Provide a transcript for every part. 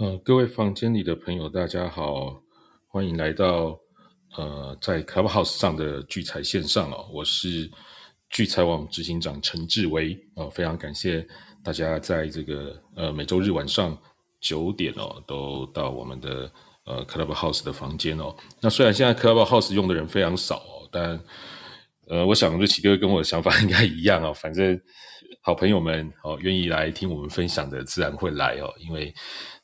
呃，各位房间里的朋友，大家好，欢迎来到呃在 Clubhouse 上的聚财线上哦，我是聚财网执行长陈志威哦，非常感谢大家在这个呃每周日晚上九点哦，都到我们的呃 Clubhouse 的房间哦。那虽然现在 Clubhouse 用的人非常少哦，但呃，我想瑞奇哥跟我的想法 应该一样哦，反正好朋友们哦愿意来听我们分享的，自然会来哦，因为。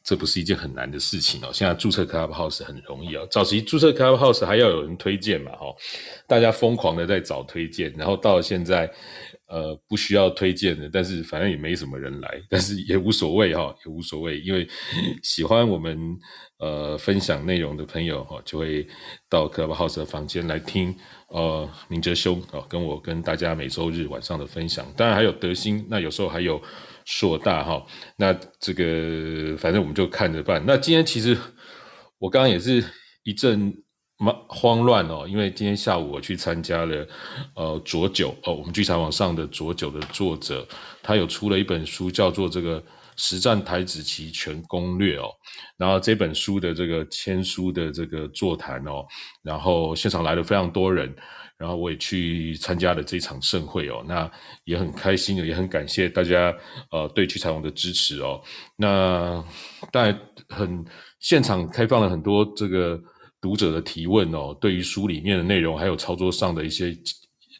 这不是一件很难的事情哦。现在注册 Clubhouse 很容易哦。早期注册 Clubhouse 还要有人推荐嘛？哈，大家疯狂的在找推荐，然后到现在，呃，不需要推荐的，但是反正也没什么人来，但是也无所谓哈，也无所谓，因为喜欢我们呃分享内容的朋友哈，就会到 Clubhouse 的房间来听呃明哲兄哦，跟我跟大家每周日晚上的分享，当然还有德兴，那有时候还有。硕大哈，那这个反正我们就看着办。那今天其实我刚刚也是一阵慌乱哦，因为今天下午我去参加了呃浊酒哦，我们剧场网上的浊酒的作者，他有出了一本书，叫做这个实战台子棋全攻略哦。然后这本书的这个签书的这个座谈哦，然后现场来了非常多人。然后我也去参加了这场盛会哦，那也很开心，也很感谢大家呃对曲彩王的支持哦。那当然很现场开放了很多这个读者的提问哦，对于书里面的内容还有操作上的一些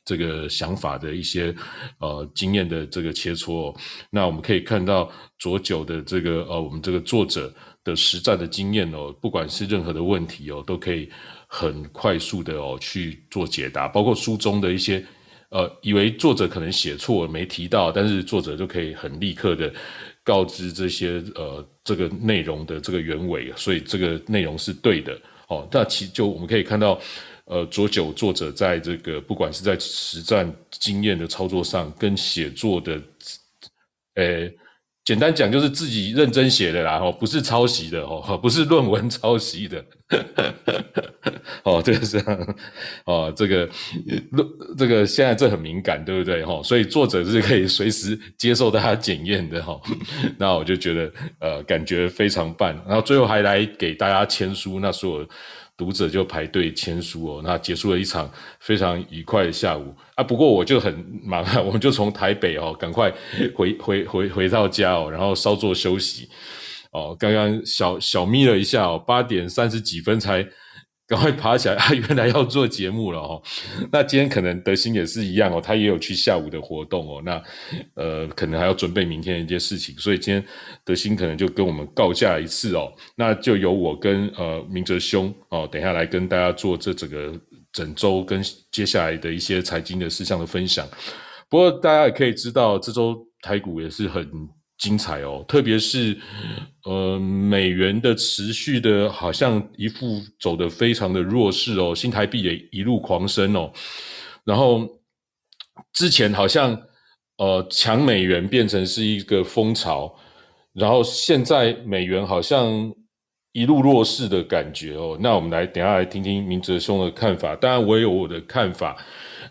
这个想法的一些呃经验的这个切磋。那我们可以看到左九的这个呃我们这个作者的实战的经验哦，不管是任何的问题哦，都可以。很快速的哦去做解答，包括书中的一些呃，以为作者可能写错了没提到，但是作者就可以很立刻的告知这些呃这个内容的这个原委，所以这个内容是对的哦。那其就我们可以看到，呃，左九作者在这个不管是在实战经验的操作上，跟写作的，呃。简单讲就是自己认真写的啦，哦，不是抄袭的哦，不是论文抄袭的，哦，这个是哦，这个论这个现在这很敏感，对不对？哈，所以作者是可以随时接受大家检验的哈。那我就觉得呃，感觉非常棒，然后最后还来给大家签书，那所有。读者就排队签书哦，那结束了一场非常愉快的下午啊。不过我就很忙啊，我们就从台北哦，赶快回回回回到家哦，然后稍作休息哦。刚刚小小眯了一下哦，八点三十几分才。赶快爬起来！他 原来要做节目了哦。那今天可能德兴也是一样哦，他也有去下午的活动哦。那呃，可能还要准备明天的一件事情，所以今天德兴可能就跟我们告假一次哦。那就由我跟呃明哲兄哦，等下来跟大家做这整个整周跟接下来的一些财经的事项的分享。不过大家也可以知道，这周台股也是很。精彩哦，特别是呃美元的持续的，好像一副走的非常的弱势哦，新台币也一路狂升哦，然后之前好像呃抢美元变成是一个风潮，然后现在美元好像一路弱势的感觉哦，那我们来等下来听听明哲兄的看法，当然我也有我的看法。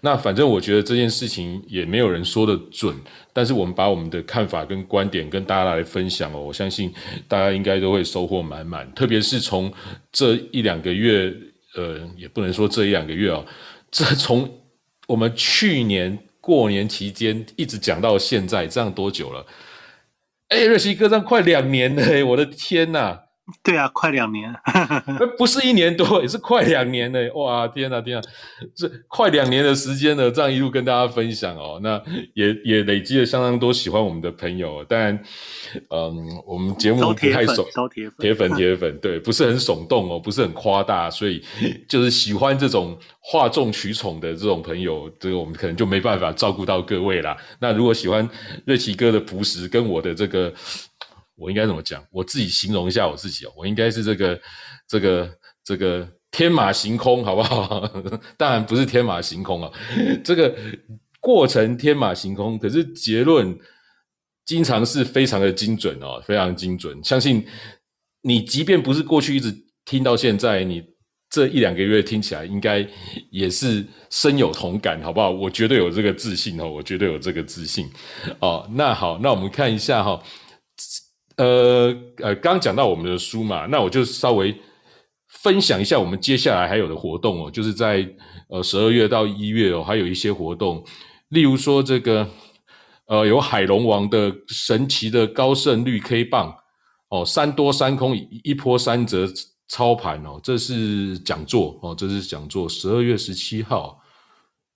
那反正我觉得这件事情也没有人说的准，但是我们把我们的看法跟观点跟大家来分享哦，我相信大家应该都会收获满满。特别是从这一两个月，呃，也不能说这一两个月哦，这从我们去年过年期间一直讲到现在，这样多久了？哎，瑞希哥，这样快两年了，我的天呐！对啊，快两年，不是一年多，也是快两年呢。哇，天哪，天哪，这快两年的时间呢，这样一路跟大家分享哦，那也也累积了相当多喜欢我们的朋友。但，嗯，我们节目不太耸，铁粉，铁粉，铁粉，对，不是很耸动哦，不是很夸大，所以就是喜欢这种哗众取宠的这种朋友，这个我们可能就没办法照顾到各位啦。那如果喜欢瑞奇哥的朴实跟我的这个。我应该怎么讲？我自己形容一下我自己哦，我应该是这个、这个、这个天马行空，好不好？当然不是天马行空啊，这个过程天马行空，可是结论经常是非常的精准哦，非常精准。相信你，即便不是过去一直听到现在，你这一两个月听起来，应该也是深有同感，好不好？我绝对有这个自信哦，我绝对有这个自信哦。那好，那我们看一下哈。呃呃，刚讲到我们的书嘛，那我就稍微分享一下我们接下来还有的活动哦，就是在呃十二月到一月哦，还有一些活动，例如说这个呃有海龙王的神奇的高胜率 K 棒哦，三多三空一一波三折操盘哦，这是讲座哦，这是讲座，十二月十七号，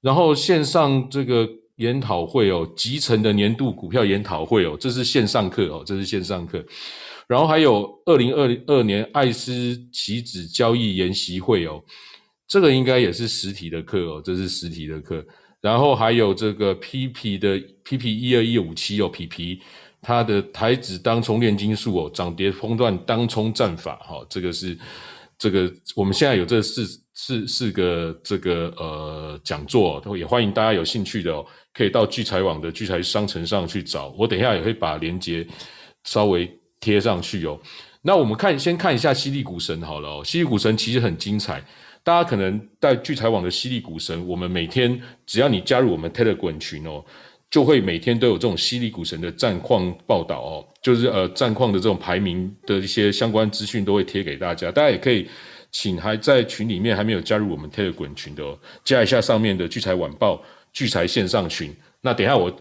然后线上这个。研讨会哦，集成的年度股票研讨会哦，这是线上课哦，这是线上课。然后还有二零二二年艾斯棋子交易研习会哦，这个应该也是实体的课哦，这是实体的课。然后还有这个 PP 的 PP 一二一五七哦，PP 它的台子当冲炼金术哦，涨跌风段当冲战法哈，这个是这个我们现在有这四四四个这个呃讲座，也欢迎大家有兴趣的哦。可以到聚财网的聚财商城上去找，我等一下也会把链接稍微贴上去哦。那我们看，先看一下犀利股神好了哦。犀利股神其实很精彩，大家可能在聚财网的犀利股神，我们每天只要你加入我们 Telegram 群哦，就会每天都有这种犀利股神的战况报道哦，就是呃战况的这种排名的一些相关资讯都会贴给大家，大家也可以请还在群里面还没有加入我们 Telegram 群的，加一下上面的聚财晚报。聚财线上群，那等下我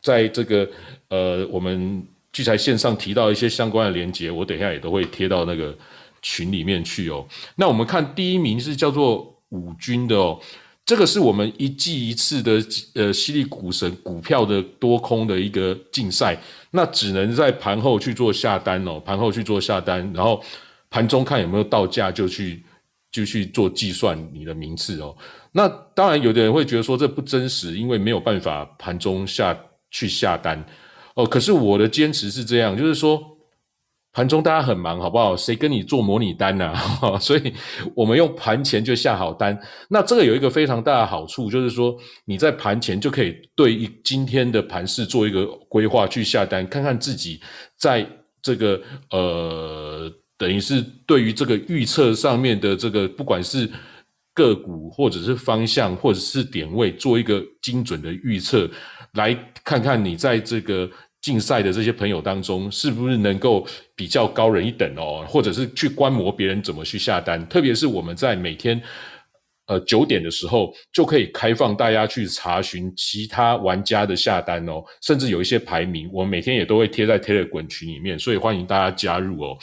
在这个呃，我们聚财线上提到一些相关的连接，我等下也都会贴到那个群里面去哦。那我们看第一名是叫做五军的哦，这个是我们一季一次的呃犀利股神股票的多空的一个竞赛，那只能在盘后去做下单哦，盘后去做下单，然后盘中看有没有到价就去就去做计算你的名次哦。那当然，有的人会觉得说这不真实，因为没有办法盘中下去下单哦。可是我的坚持是这样，就是说盘中大家很忙，好不好？谁跟你做模拟单呢？所以我们用盘前就下好单。那这个有一个非常大的好处，就是说你在盘前就可以对今天的盘市做一个规划，去下单，看看自己在这个呃，等于是对于这个预测上面的这个，不管是。个股或者是方向或者是点位做一个精准的预测，来看看你在这个竞赛的这些朋友当中是不是能够比较高人一等哦，或者是去观摩别人怎么去下单。特别是我们在每天呃九点的时候就可以开放大家去查询其他玩家的下单哦，甚至有一些排名，我们每天也都会贴在 Telegram 群里面，所以欢迎大家加入哦。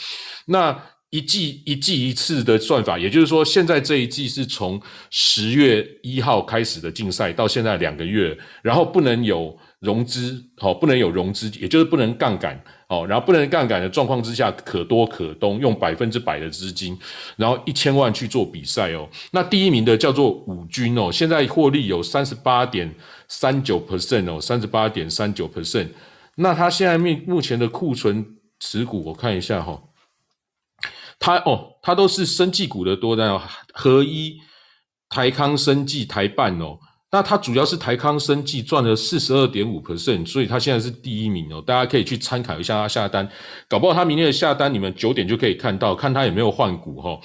那。一季一季一次的算法，也就是说，现在这一季是从十月一号开始的竞赛，到现在两个月，然后不能有融资，好，不能有融资，也就是不能杠杆，好，然后不能杠杆的状况之下，可多可东，用百分之百的资金，然后一千万去做比赛哦。那第一名的叫做五军哦，现在获利有三十八点三九 percent 哦，三十八点三九 percent。那他现在目目前的库存持股，我看一下哈。它哦，它都是生技股的多单哦，合一、台康生技、台办哦，那它主要是台康生技赚了四十二点五 percent，所以它现在是第一名哦，大家可以去参考一下它下单，搞不好它明天的下单你们九点就可以看到，看它有没有换股哈。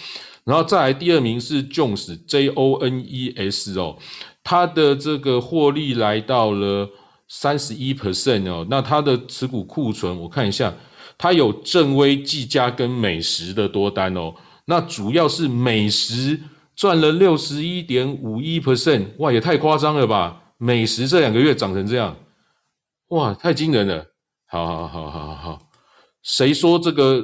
然后再来第二名是 Jones J O N E S 哦，它的这个获利来到了三十一 percent 哦，那它的持股库存我看一下。它有正威、技嘉跟美食的多单哦，那主要是美食赚了六十一点五一 percent，哇，也太夸张了吧！美食这两个月涨成这样，哇，太惊人了！好好好好好好，谁说这个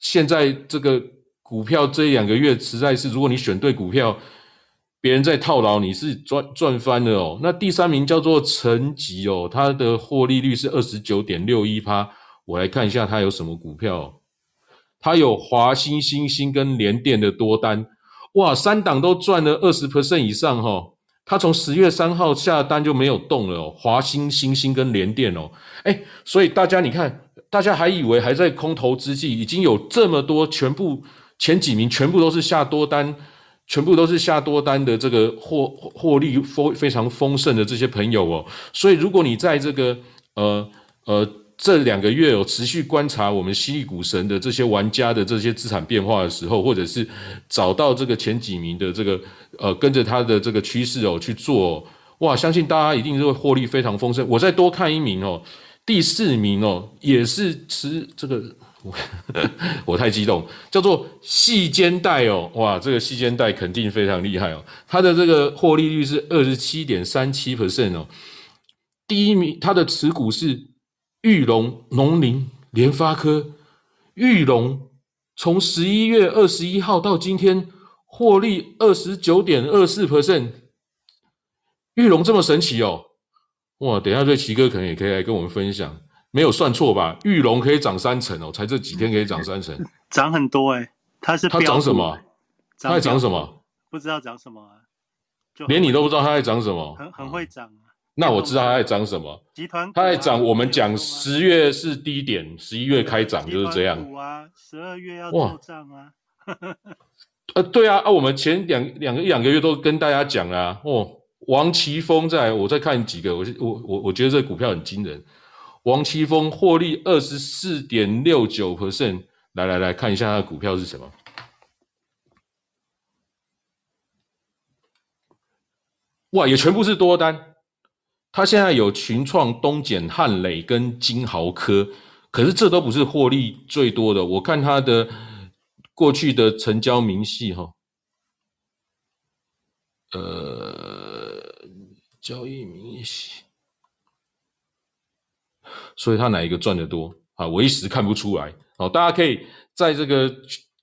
现在这个股票这两个月实在是，如果你选对股票，别人在套牢，你是赚赚翻了哦。那第三名叫做成吉哦，它的获利率是二十九点六一趴。我来看一下它有什么股票，它有华兴、星星跟联电的多单，哇，三档都赚了二十 percent 以上哈。它从十月三号下单就没有动了哦，华兴、星星跟联电哦，哎，所以大家你看，大家还以为还在空头之际，已经有这么多全部前几名全部都是下多单，全部都是下多单的这个获获利丰非常丰盛的这些朋友哦，所以如果你在这个呃呃。这两个月有持续观察我们犀利股神的这些玩家的这些资产变化的时候，或者是找到这个前几名的这个呃跟着他的这个趋势哦去做，哇，相信大家一定是会获利非常丰盛。我再多看一名哦，第四名哦，也是持这个，我 我太激动，叫做细肩带哦，哇，这个细肩带肯定非常厉害哦，它的这个获利率是二十七点三七 percent 哦。第一名，它的持股是玉龙、农林、联发科。玉龙从十一月二十一号到今天获利二十九点二四 percent。玉龙这么神奇哦！哇，等一下瑞奇哥可能也可以来跟我们分享，没有算错吧？玉龙可以涨三成哦，才这几天可以涨三成，涨很多哎。它是它涨什么？它在涨什么？不知道涨什么啊？连你都不知道它在涨什么？很很会涨。那我知道它在涨什么？集团它在涨。我们讲十月是低点，十一月开涨就是这样。啊，十二月要做账啊。呃，对啊，啊，我们前两两个一两个月都跟大家讲啊。哦，王奇峰在，我再看几个，我我我我觉得这股票很惊人。王奇峰获利二十四点六九 percent，来来来看一下他的股票是什么。哇，也全部是多单。他现在有群创、东碱、汉磊跟金豪科，可是这都不是获利最多的。我看他的过去的成交明细哈，呃，交易明细，所以他哪一个赚的多啊？我一时看不出来哦。大家可以在这个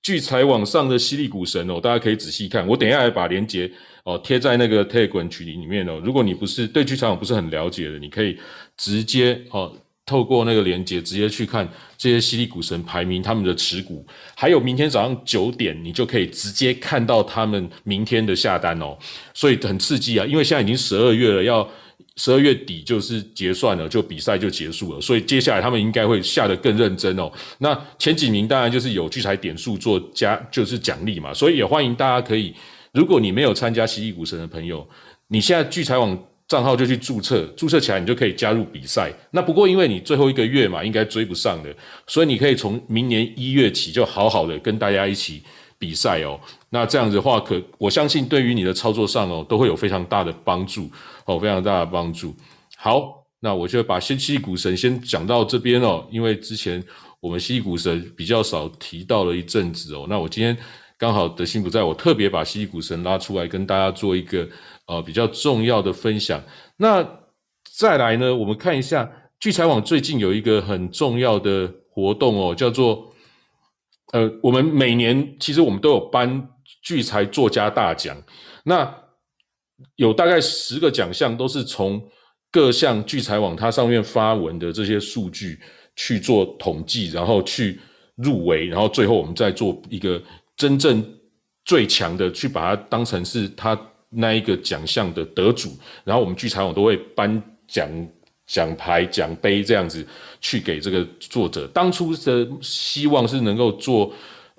聚财网上的犀利股神哦，大家可以仔细看。我等一下来把链接。哦，贴在那个 Telegram 群里面哦。如果你不是对聚财网不是很了解的，你可以直接哦，透过那个连接直接去看这些犀利股神排名他们的持股，还有明天早上九点你就可以直接看到他们明天的下单哦。所以很刺激啊，因为现在已经十二月了，要十二月底就是结算了，就比赛就结束了，所以接下来他们应该会下得更认真哦。那前几名当然就是有聚财点数做加，就是奖励嘛，所以也欢迎大家可以。如果你没有参加蜥蜴股神的朋友，你现在聚财网账号就去注册，注册起来你就可以加入比赛。那不过因为你最后一个月嘛，应该追不上的，所以你可以从明年一月起就好好的跟大家一起比赛哦。那这样子的话，可我相信对于你的操作上哦，都会有非常大的帮助哦，非常大的帮助。好，那我就把先奇异股神先讲到这边哦，因为之前我们奇异股神比较少提到了一阵子哦，那我今天。刚好德心不在，我特别把西股神拉出来跟大家做一个呃比较重要的分享。那再来呢，我们看一下聚财网最近有一个很重要的活动哦，叫做呃，我们每年其实我们都有颁聚财作家大奖，那有大概十个奖项都是从各项聚财网它上面发文的这些数据去做统计，然后去入围，然后最后我们再做一个。真正最强的，去把它当成是他那一个奖项的得主，然后我们聚财网都会颁奖奖牌、奖杯这样子去给这个作者。当初的希望是能够做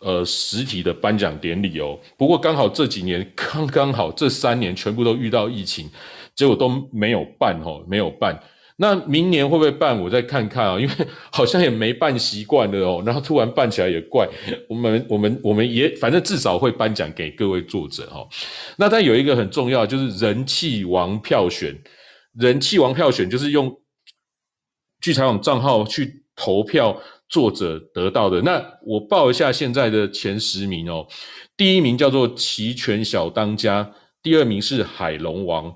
呃实体的颁奖典礼哦，不过刚好这几年刚刚好这三年全部都遇到疫情，结果都没有办哦，没有办。那明年会不会办？我再看看啊，因为好像也没办习惯了哦。然后突然办起来也怪。我们我们我们也反正至少会颁奖给各位作者哈。那但有一个很重要，就是人气王票选。人气王票选就是用聚财网账号去投票作者得到的。那我报一下现在的前十名哦。第一名叫做齐全小当家，第二名是海龙王。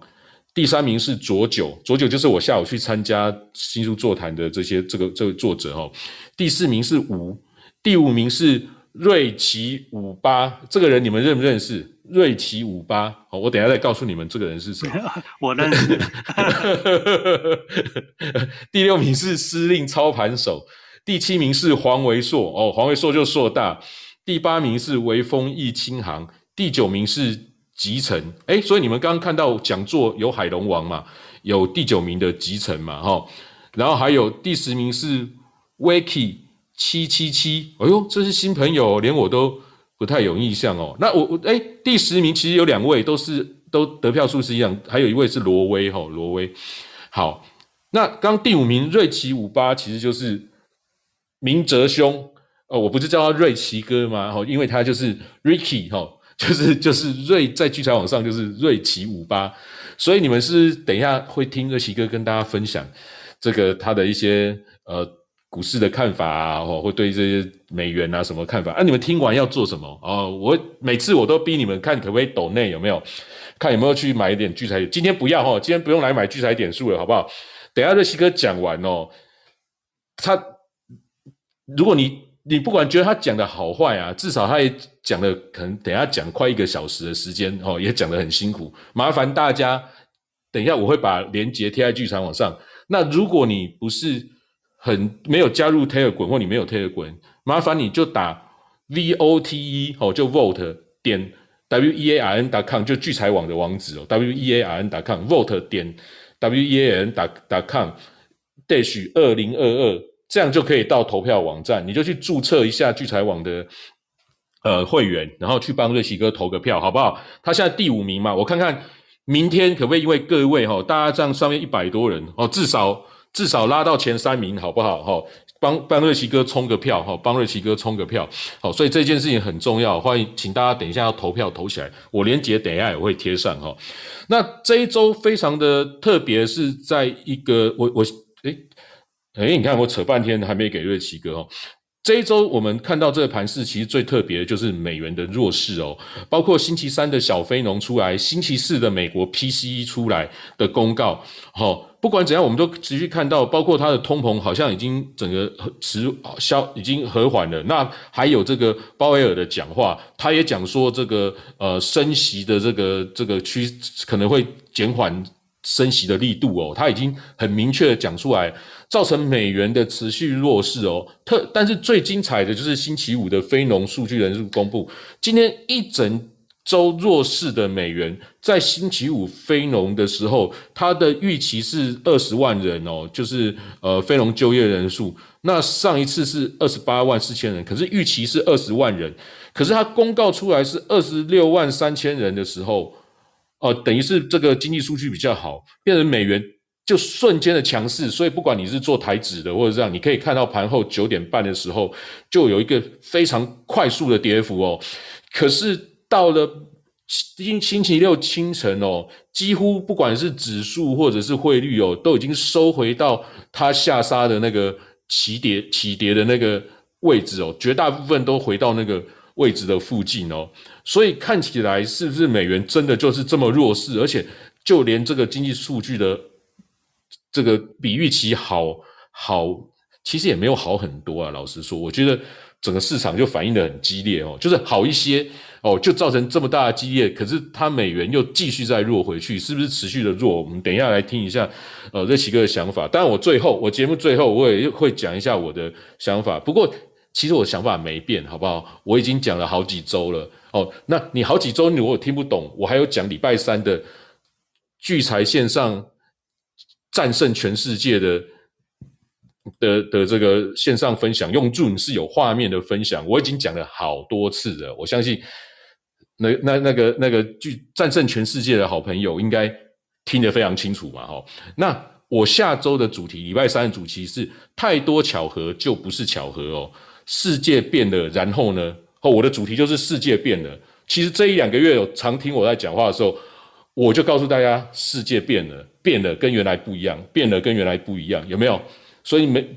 第三名是左九，左九就是我下午去参加新书座谈的这些这个这个作者哦。第四名是吴，第五名是瑞奇五八，这个人你们认不认识？瑞奇五八，好，我等下再告诉你们这个人是谁。我认识。第六名是司令操盘手，第七名是黄维硕，哦，黄维硕就硕大。第八名是微风易清航，第九名是。集成，哎，所以你们刚刚看到讲座有海龙王嘛，有第九名的集成嘛，哈，然后还有第十名是 Wiki 七七七，哎呦，这是新朋友，连我都不太有印象哦。那我我哎，第十名其实有两位都是都得票数是一样，还有一位是罗威哈，罗威。好，那刚第五名瑞奇五八其实就是明哲兄，哦，我不是叫他瑞奇哥吗？哈，因为他就是 Ricky 哈。就是就是瑞在聚财网上就是瑞奇五八，所以你们是等一下会听瑞奇哥跟大家分享这个他的一些呃股市的看法啊，或会对这些美元啊什么看法啊？你们听完要做什么？哦，我每次我都逼你们看可不可以抖内有没有，看有没有去买一点聚财。今天不要哈，今天不用来买聚财点数了，好不好？等下瑞奇哥讲完哦，他如果你你不管觉得他讲的好坏啊，至少他也讲了，可能等下讲快一个小时的时间哦，也讲的很辛苦，麻烦大家等一下我会把链接贴在剧场网上。那如果你不是很没有加入 Telegram 或你没有 Telegram，麻烦你就打 V O T E 哦，就 Vote 点 W E A R N 打 com 就聚财网的网址哦，W E A R N 打 com Vote 点 W E A N 打打 com dash 二零二二，这样就可以到投票网站，你就去注册一下聚财网的呃会员，然后去帮瑞奇哥投个票，好不好？他现在第五名嘛，我看看明天可不可以因为各位哈，大家这样上面一百多人哦，至少。至少拉到前三名，好不好？哈，帮帮瑞奇哥冲个票，哈，帮瑞奇哥冲个票，好，所以这件事情很重要，欢迎请大家等一下要投票投起来，我连结等一下也会贴上，哈。那这一周非常的特别，是在一个我我诶诶，你看我扯半天还没给瑞奇哥哦。这一周我们看到这个盘势，其实最特别的就是美元的弱势哦，包括星期三的小非农出来，星期四的美国 PCE 出来的公告，好，不管怎样，我们都持续看到，包括它的通膨好像已经整个持消已经和缓了。那还有这个鲍威尔的讲话，他也讲说这个呃升息的这个这个趋可能会减缓升息的力度哦，他已经很明确的讲出来。造成美元的持续弱势哦，特但是最精彩的就是星期五的非农数据人数公布，今天一整周弱势的美元，在星期五非农的时候，它的预期是二十万人哦，就是呃非农就业人数，那上一次是二十八万四千人，可是预期是二十万人，可是它公告出来是二十六万三千人的时候，哦，等于是这个经济数据比较好，变成美元。就瞬间的强势，所以不管你是做台指的或者这样，你可以看到盘后九点半的时候就有一个非常快速的跌幅哦。可是到了星星期六清晨哦，几乎不管是指数或者是汇率哦，都已经收回到它下杀的那个起跌起跌的那个位置哦，绝大部分都回到那个位置的附近哦。所以看起来是不是美元真的就是这么弱势？而且就连这个经济数据的。这个比预期好好，其实也没有好很多啊。老实说，我觉得整个市场就反应的很激烈哦，就是好一些哦，就造成这么大的激烈。可是它美元又继续在弱回去，是不是持续的弱？我们等一下来听一下呃这几个想法。当然，我最后我节目最后我也会讲一下我的想法。不过其实我想法没变，好不好？我已经讲了好几周了哦。那你好几周你如果听不懂，我还有讲礼拜三的聚财线上。战胜全世界的的的这个线上分享，用 Zoom 是有画面的分享，我已经讲了好多次了。我相信那那那个那个巨战胜全世界的好朋友应该听得非常清楚嘛，哈。那我下周的主题，礼拜三的主题是太多巧合就不是巧合哦，世界变了，然后呢？哦，我的主题就是世界变了。其实这一两个月有常听我在讲话的时候。我就告诉大家，世界变了，变了跟原来不一样，变了跟原来不一样，有没有？所以没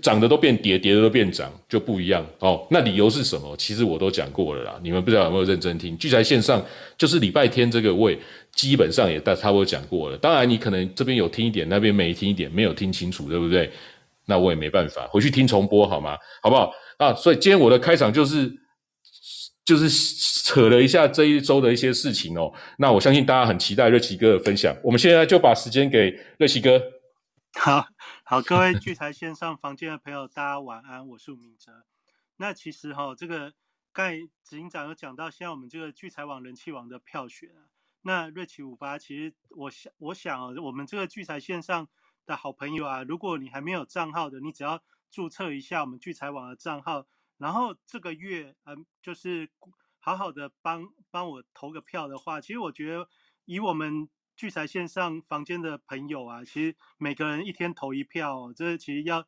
涨的都变跌，跌的都变涨，就不一样哦。那理由是什么？其实我都讲过了啦，你们不知道有没有认真听？聚财线上就是礼拜天这个位，基本上也大差不多讲过了。当然你可能这边有听一点，那边没听一点，没有听清楚，对不对？那我也没办法，回去听重播好吗？好不好？啊，所以今天我的开场就是。就是扯了一下这一周的一些事情哦，那我相信大家很期待瑞奇哥的分享。我们现在就把时间给瑞奇哥。好好，各位聚财线上房间的朋友，大家晚安，我是明哲。那其实哈，这个刚才执行长有讲到，现在我们这个聚财网人气网的票选啊，那瑞奇五八，其实我想，我想我们这个聚财线上的好朋友啊，如果你还没有账号的，你只要注册一下我们聚财网的账号。然后这个月，嗯，就是好好的帮帮我投个票的话，其实我觉得以我们聚财线上房间的朋友啊，其实每个人一天投一票，这其实要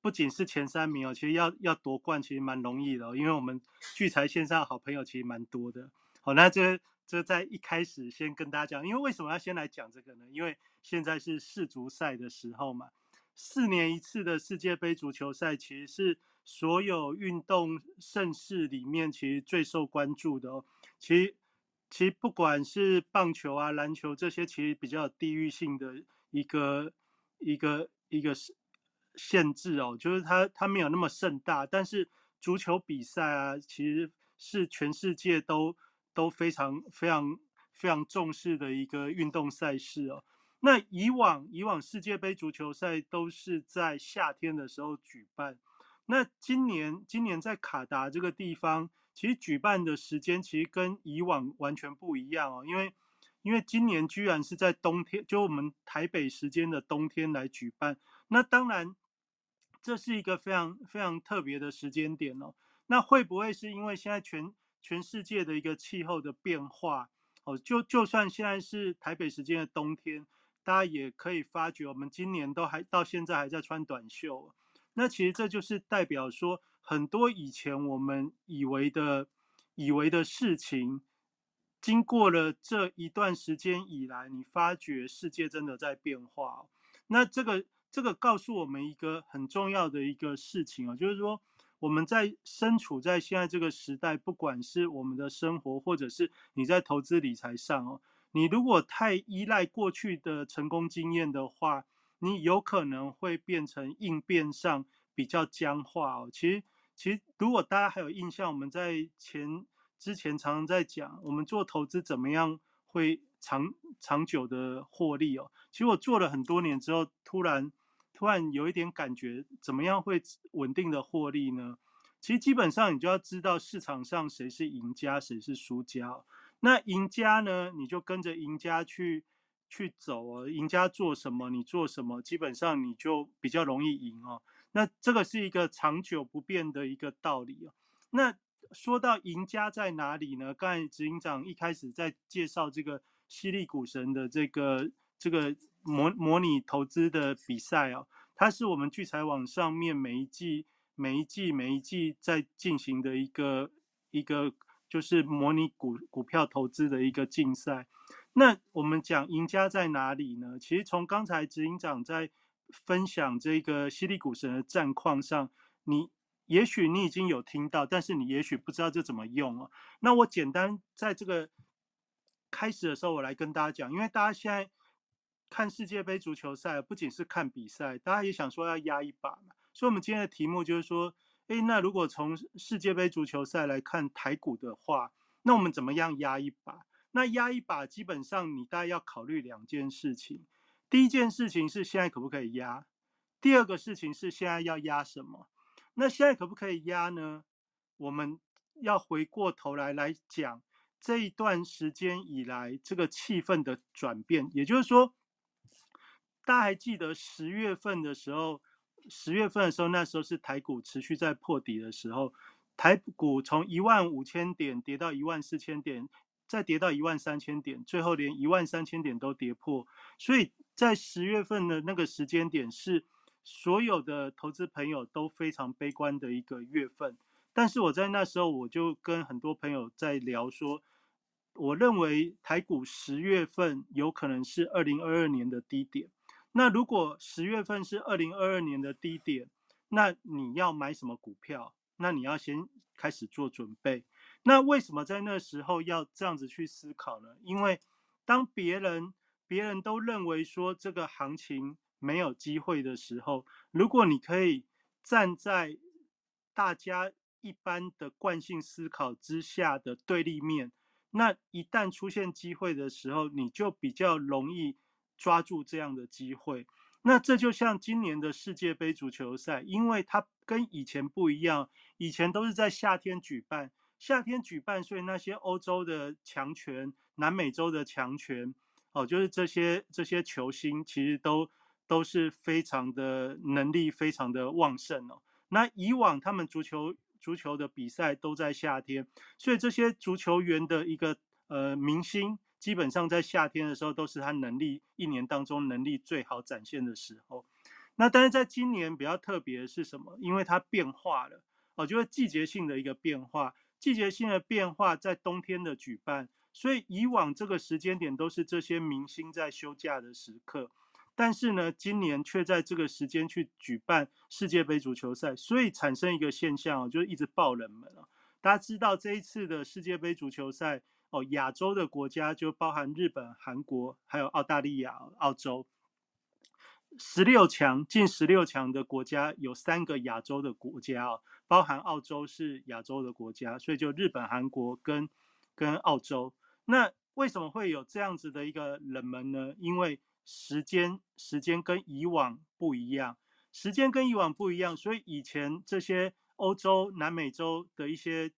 不仅是前三名哦，其实要要夺冠其实蛮容易的，因为我们聚财线上好朋友其实蛮多的。好，那这这在一开始先跟大家讲，因为为什么要先来讲这个呢？因为现在是世足赛的时候嘛。四年一次的世界杯足球赛，其实是所有运动盛事里面其实最受关注的哦。其实，其实不管是棒球啊、篮球这些，其实比较地域性的一个一个一个是限制哦，就是它它没有那么盛大。但是足球比赛啊，其实是全世界都都非常非常非常重视的一个运动赛事哦。那以往以往世界杯足球赛都是在夏天的时候举办，那今年今年在卡达这个地方，其实举办的时间其实跟以往完全不一样哦，因为因为今年居然是在冬天，就我们台北时间的冬天来举办，那当然这是一个非常非常特别的时间点哦。那会不会是因为现在全全世界的一个气候的变化哦？就就算现在是台北时间的冬天。大家也可以发觉，我们今年都还到现在还在穿短袖。那其实这就是代表说，很多以前我们以为的、以为的事情，经过了这一段时间以来，你发觉世界真的在变化。那这个这个告诉我们一个很重要的一个事情啊，就是说我们在身处在现在这个时代，不管是我们的生活，或者是你在投资理财上哦。你如果太依赖过去的成功经验的话，你有可能会变成应变上比较僵化哦。其实，其实如果大家还有印象，我们在前之前常常在讲，我们做投资怎么样会长长久的获利哦。其实我做了很多年之后，突然突然有一点感觉，怎么样会稳定的获利呢？其实基本上你就要知道市场上谁是赢家，谁是输家。那赢家呢？你就跟着赢家去去走哦。赢家做什么，你做什么，基本上你就比较容易赢哦。那这个是一个长久不变的一个道理哦。那说到赢家在哪里呢？刚才执行长一开始在介绍这个犀利股神的这个这个模模拟投资的比赛哦，它是我们聚财网上面每一季每一季每一季在进行的一个一个。就是模拟股股票投资的一个竞赛。那我们讲赢家在哪里呢？其实从刚才执行长在分享这个犀利股神的战况上，你也许你已经有听到，但是你也许不知道这怎么用啊。那我简单在这个开始的时候，我来跟大家讲，因为大家现在看世界杯足球赛，不仅是看比赛，大家也想说要压一把嘛。所以，我们今天的题目就是说。哎，那如果从世界杯足球赛来看台股的话，那我们怎么样压一把？那压一把，基本上你大概要考虑两件事情。第一件事情是现在可不可以压？第二个事情是现在要压什么？那现在可不可以压呢？我们要回过头来来讲这一段时间以来这个气氛的转变，也就是说，大家还记得十月份的时候？十月份的时候，那时候是台股持续在破底的时候，台股从一万五千点跌到一万四千点，再跌到一万三千点，最后连一万三千点都跌破。所以在十月份的那个时间点，是所有的投资朋友都非常悲观的一个月份。但是我在那时候，我就跟很多朋友在聊说，我认为台股十月份有可能是二零二二年的低点。那如果十月份是二零二二年的低点，那你要买什么股票？那你要先开始做准备。那为什么在那时候要这样子去思考呢？因为当别人别人都认为说这个行情没有机会的时候，如果你可以站在大家一般的惯性思考之下的对立面，那一旦出现机会的时候，你就比较容易。抓住这样的机会，那这就像今年的世界杯足球赛，因为它跟以前不一样，以前都是在夏天举办，夏天举办，所以那些欧洲的强权、南美洲的强权，哦，就是这些这些球星，其实都都是非常的能力非常的旺盛哦。那以往他们足球足球的比赛都在夏天，所以这些足球员的一个呃明星。基本上在夏天的时候，都是他能力一年当中能力最好展现的时候。那但是在今年比较特别的是什么？因为它变化了哦，就是季节性的一个变化。季节性的变化在冬天的举办，所以以往这个时间点都是这些明星在休假的时刻。但是呢，今年却在这个时间去举办世界杯足球赛，所以产生一个现象，就是一直爆冷门啊。大家知道这一次的世界杯足球赛哦，亚洲的国家就包含日本、韩国，还有澳大利亚、澳洲。十六强进十六强的国家有三个亚洲的国家哦，包含澳洲是亚洲的国家，所以就日本、韩国跟跟澳洲。那为什么会有这样子的一个冷门呢？因为时间时间跟以往不一样，时间跟以往不一样，所以以前这些欧洲、南美洲的一些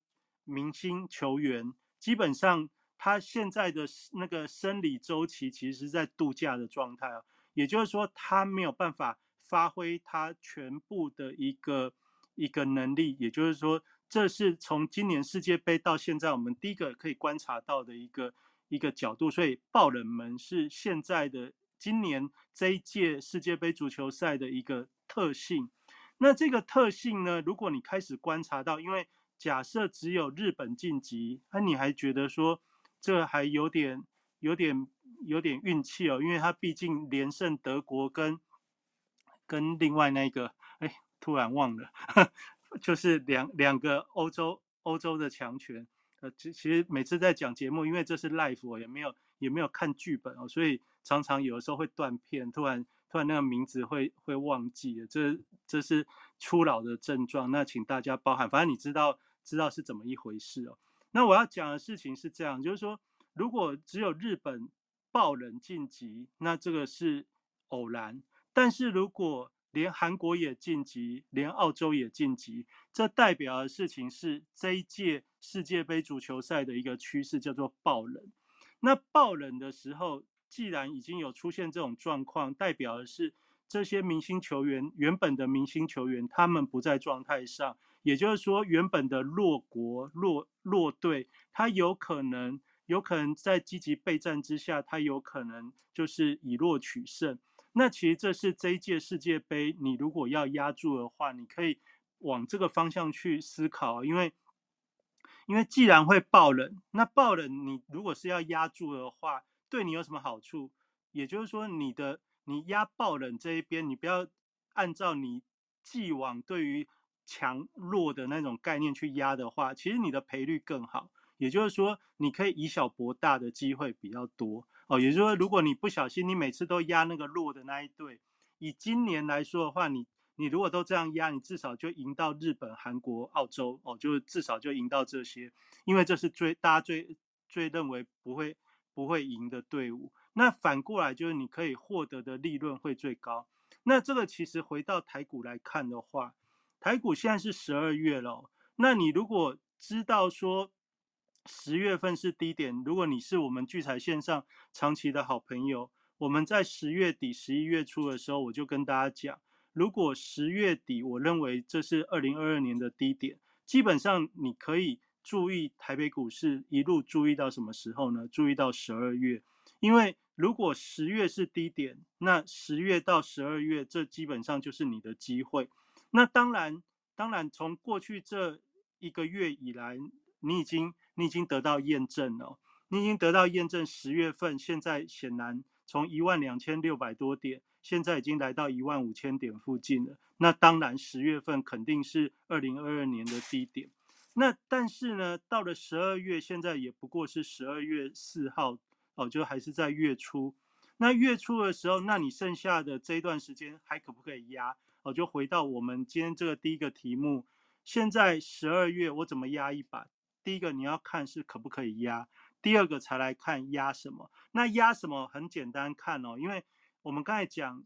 明星球员，基本上他现在的那个生理周期其实是在度假的状态啊。也就是说，他没有办法发挥他全部的一个一个能力。也就是说，这是从今年世界杯到现在，我们第一个可以观察到的一个一个角度。所以，爆冷门是现在的今年这一届世界杯足球赛的一个特性。那这个特性呢，如果你开始观察到，因为假设只有日本晋级，那你还觉得说这还有点有点。有点运气哦，因为他毕竟连胜德国跟跟另外那个，哎，突然忘了，就是两两个欧洲欧洲的强权。呃，其其实每次在讲节目，因为这是 live，我也没有也没有看剧本哦，所以常常有的时候会断片，突然突然那个名字会会忘记，这这是初老的症状，那请大家包涵。反正你知道知道是怎么一回事哦。那我要讲的事情是这样，就是说，如果只有日本。爆冷晋级，那这个是偶然。但是如果连韩国也晋级，连澳洲也晋级，这代表的事情是这一届世界杯足球赛的一个趋势，叫做爆冷。那爆冷的时候，既然已经有出现这种状况，代表的是这些明星球员原本的明星球员他们不在状态上，也就是说，原本的弱国弱弱队，他有可能。有可能在积极备战之下，他有可能就是以弱取胜。那其实这是这一届世界杯，你如果要压住的话，你可以往这个方向去思考。因为，因为既然会爆冷，那爆冷你如果是要压住的话，对你有什么好处？也就是说，你的你压爆冷这一边，你不要按照你既往对于强弱的那种概念去压的话，其实你的赔率更好。也就是说，你可以以小博大的机会比较多哦。也就是说，如果你不小心，你每次都压那个弱的那一队，以今年来说的话，你你如果都这样压，你至少就赢到日本、韩国、澳洲哦，就至少就赢到这些，因为这是最大家最最认为不会不会赢的队伍。那反过来就是你可以获得的利润会最高。那这个其实回到台股来看的话，台股现在是十二月了，那你如果知道说。十月份是低点。如果你是我们聚财线上长期的好朋友，我们在十月底、十一月初的时候，我就跟大家讲，如果十月底，我认为这是二零二二年的低点，基本上你可以注意台北股市一路注意到什么时候呢？注意到十二月，因为如果十月是低点，那十月到十二月，这基本上就是你的机会。那当然，当然从过去这一个月以来，你已经。你已经得到验证了，你已经得到验证。十月份现在显然从一万两千六百多点，现在已经来到一万五千点附近了。那当然，十月份肯定是二零二二年的低点。那但是呢，到了十二月，现在也不过是十二月四号哦，就还是在月初。那月初的时候，那你剩下的这一段时间还可不可以压？哦，就回到我们今天这个第一个题目。现在十二月，我怎么压一把？第一个你要看是可不可以压，第二个才来看压什么。那压什么很简单看哦，因为我们刚才讲，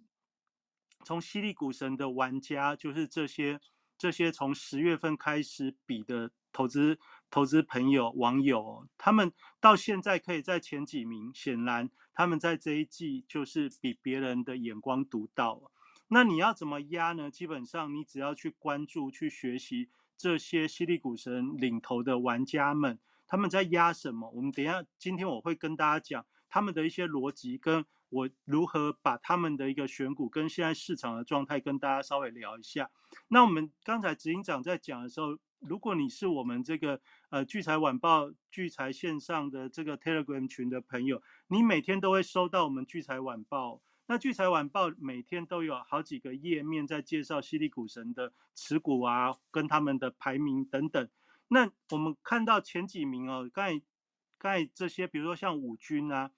从犀利股神的玩家，就是这些这些从十月份开始比的投资投资朋友网友，他们到现在可以在前几名，显然他们在这一季就是比别人的眼光独到。那你要怎么压呢？基本上你只要去关注去学习。这些犀利股神领头的玩家们，他们在压什么？我们等下，今天我会跟大家讲他们的一些逻辑，跟我如何把他们的一个选股跟现在市场的状态跟大家稍微聊一下。那我们刚才执行长在讲的时候，如果你是我们这个呃聚财晚报聚财线上的这个 Telegram 群的朋友，你每天都会收到我们聚财晚报。那聚财晚报每天都有好几个页面在介绍犀利股神的持股啊，跟他们的排名等等。那我们看到前几名哦，刚才刚才这些，比如说像五军啊，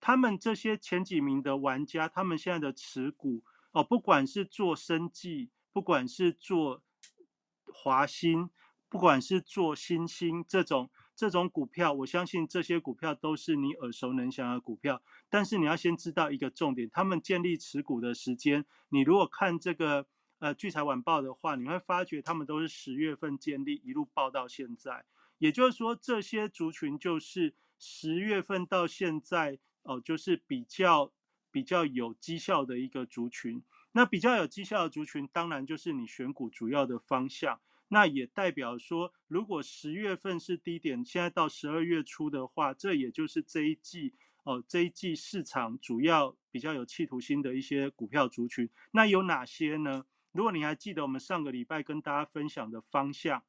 他们这些前几名的玩家，他们现在的持股哦，不管是做生计，不管是做华兴，不管是做新兴这种。这种股票，我相信这些股票都是你耳熟能详的股票。但是你要先知道一个重点，他们建立持股的时间。你如果看这个呃聚财晚报的话，你会发觉他们都是十月份建立，一路报到现在。也就是说，这些族群就是十月份到现在哦，就是比较比较有绩效的一个族群。那比较有绩效的族群，当然就是你选股主要的方向。那也代表说，如果十月份是低点，现在到十二月初的话，这也就是这一季哦，这一季市场主要比较有企图心的一些股票族群。那有哪些呢？如果你还记得我们上个礼拜跟大家分享的方向，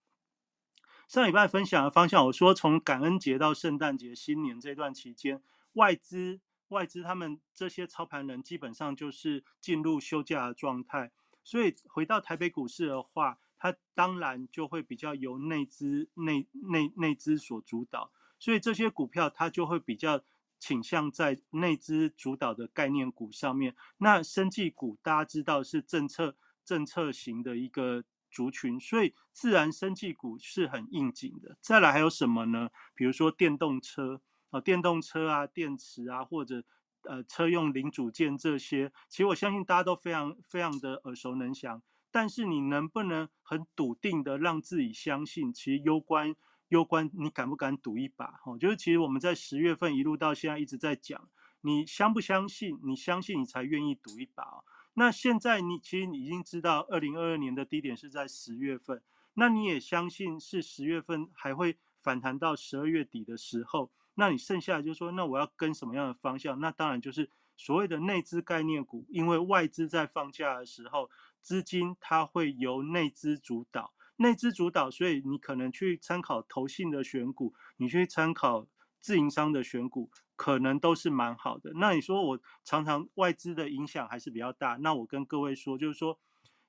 上礼拜分享的方向，我说从感恩节到圣诞节、新年这段期间，外资外资他们这些操盘人基本上就是进入休假的状态，所以回到台北股市的话。它当然就会比较由内资、内内内资所主导，所以这些股票它就会比较倾向在内资主导的概念股上面。那生技股大家知道是政策政策型的一个族群，所以自然生技股是很应景的。再来还有什么呢？比如说电动车啊，电动车啊，电池啊，或者呃车用零组件这些，其实我相信大家都非常非常的耳熟能详。但是你能不能很笃定的让自己相信？其实攸关攸关你敢不敢赌一把？哈，就是其实我们在十月份一路到现在一直在讲，你相不相信？你相信你才愿意赌一把。那现在你其实你已经知道，二零二二年的低点是在十月份，那你也相信是十月份还会反弹到十二月底的时候？那你剩下就是说，那我要跟什么样的方向？那当然就是所谓的内资概念股，因为外资在放假的时候。资金它会由内资主导，内资主导，所以你可能去参考投信的选股，你去参考自营商的选股，可能都是蛮好的。那你说我常常外资的影响还是比较大，那我跟各位说，就是说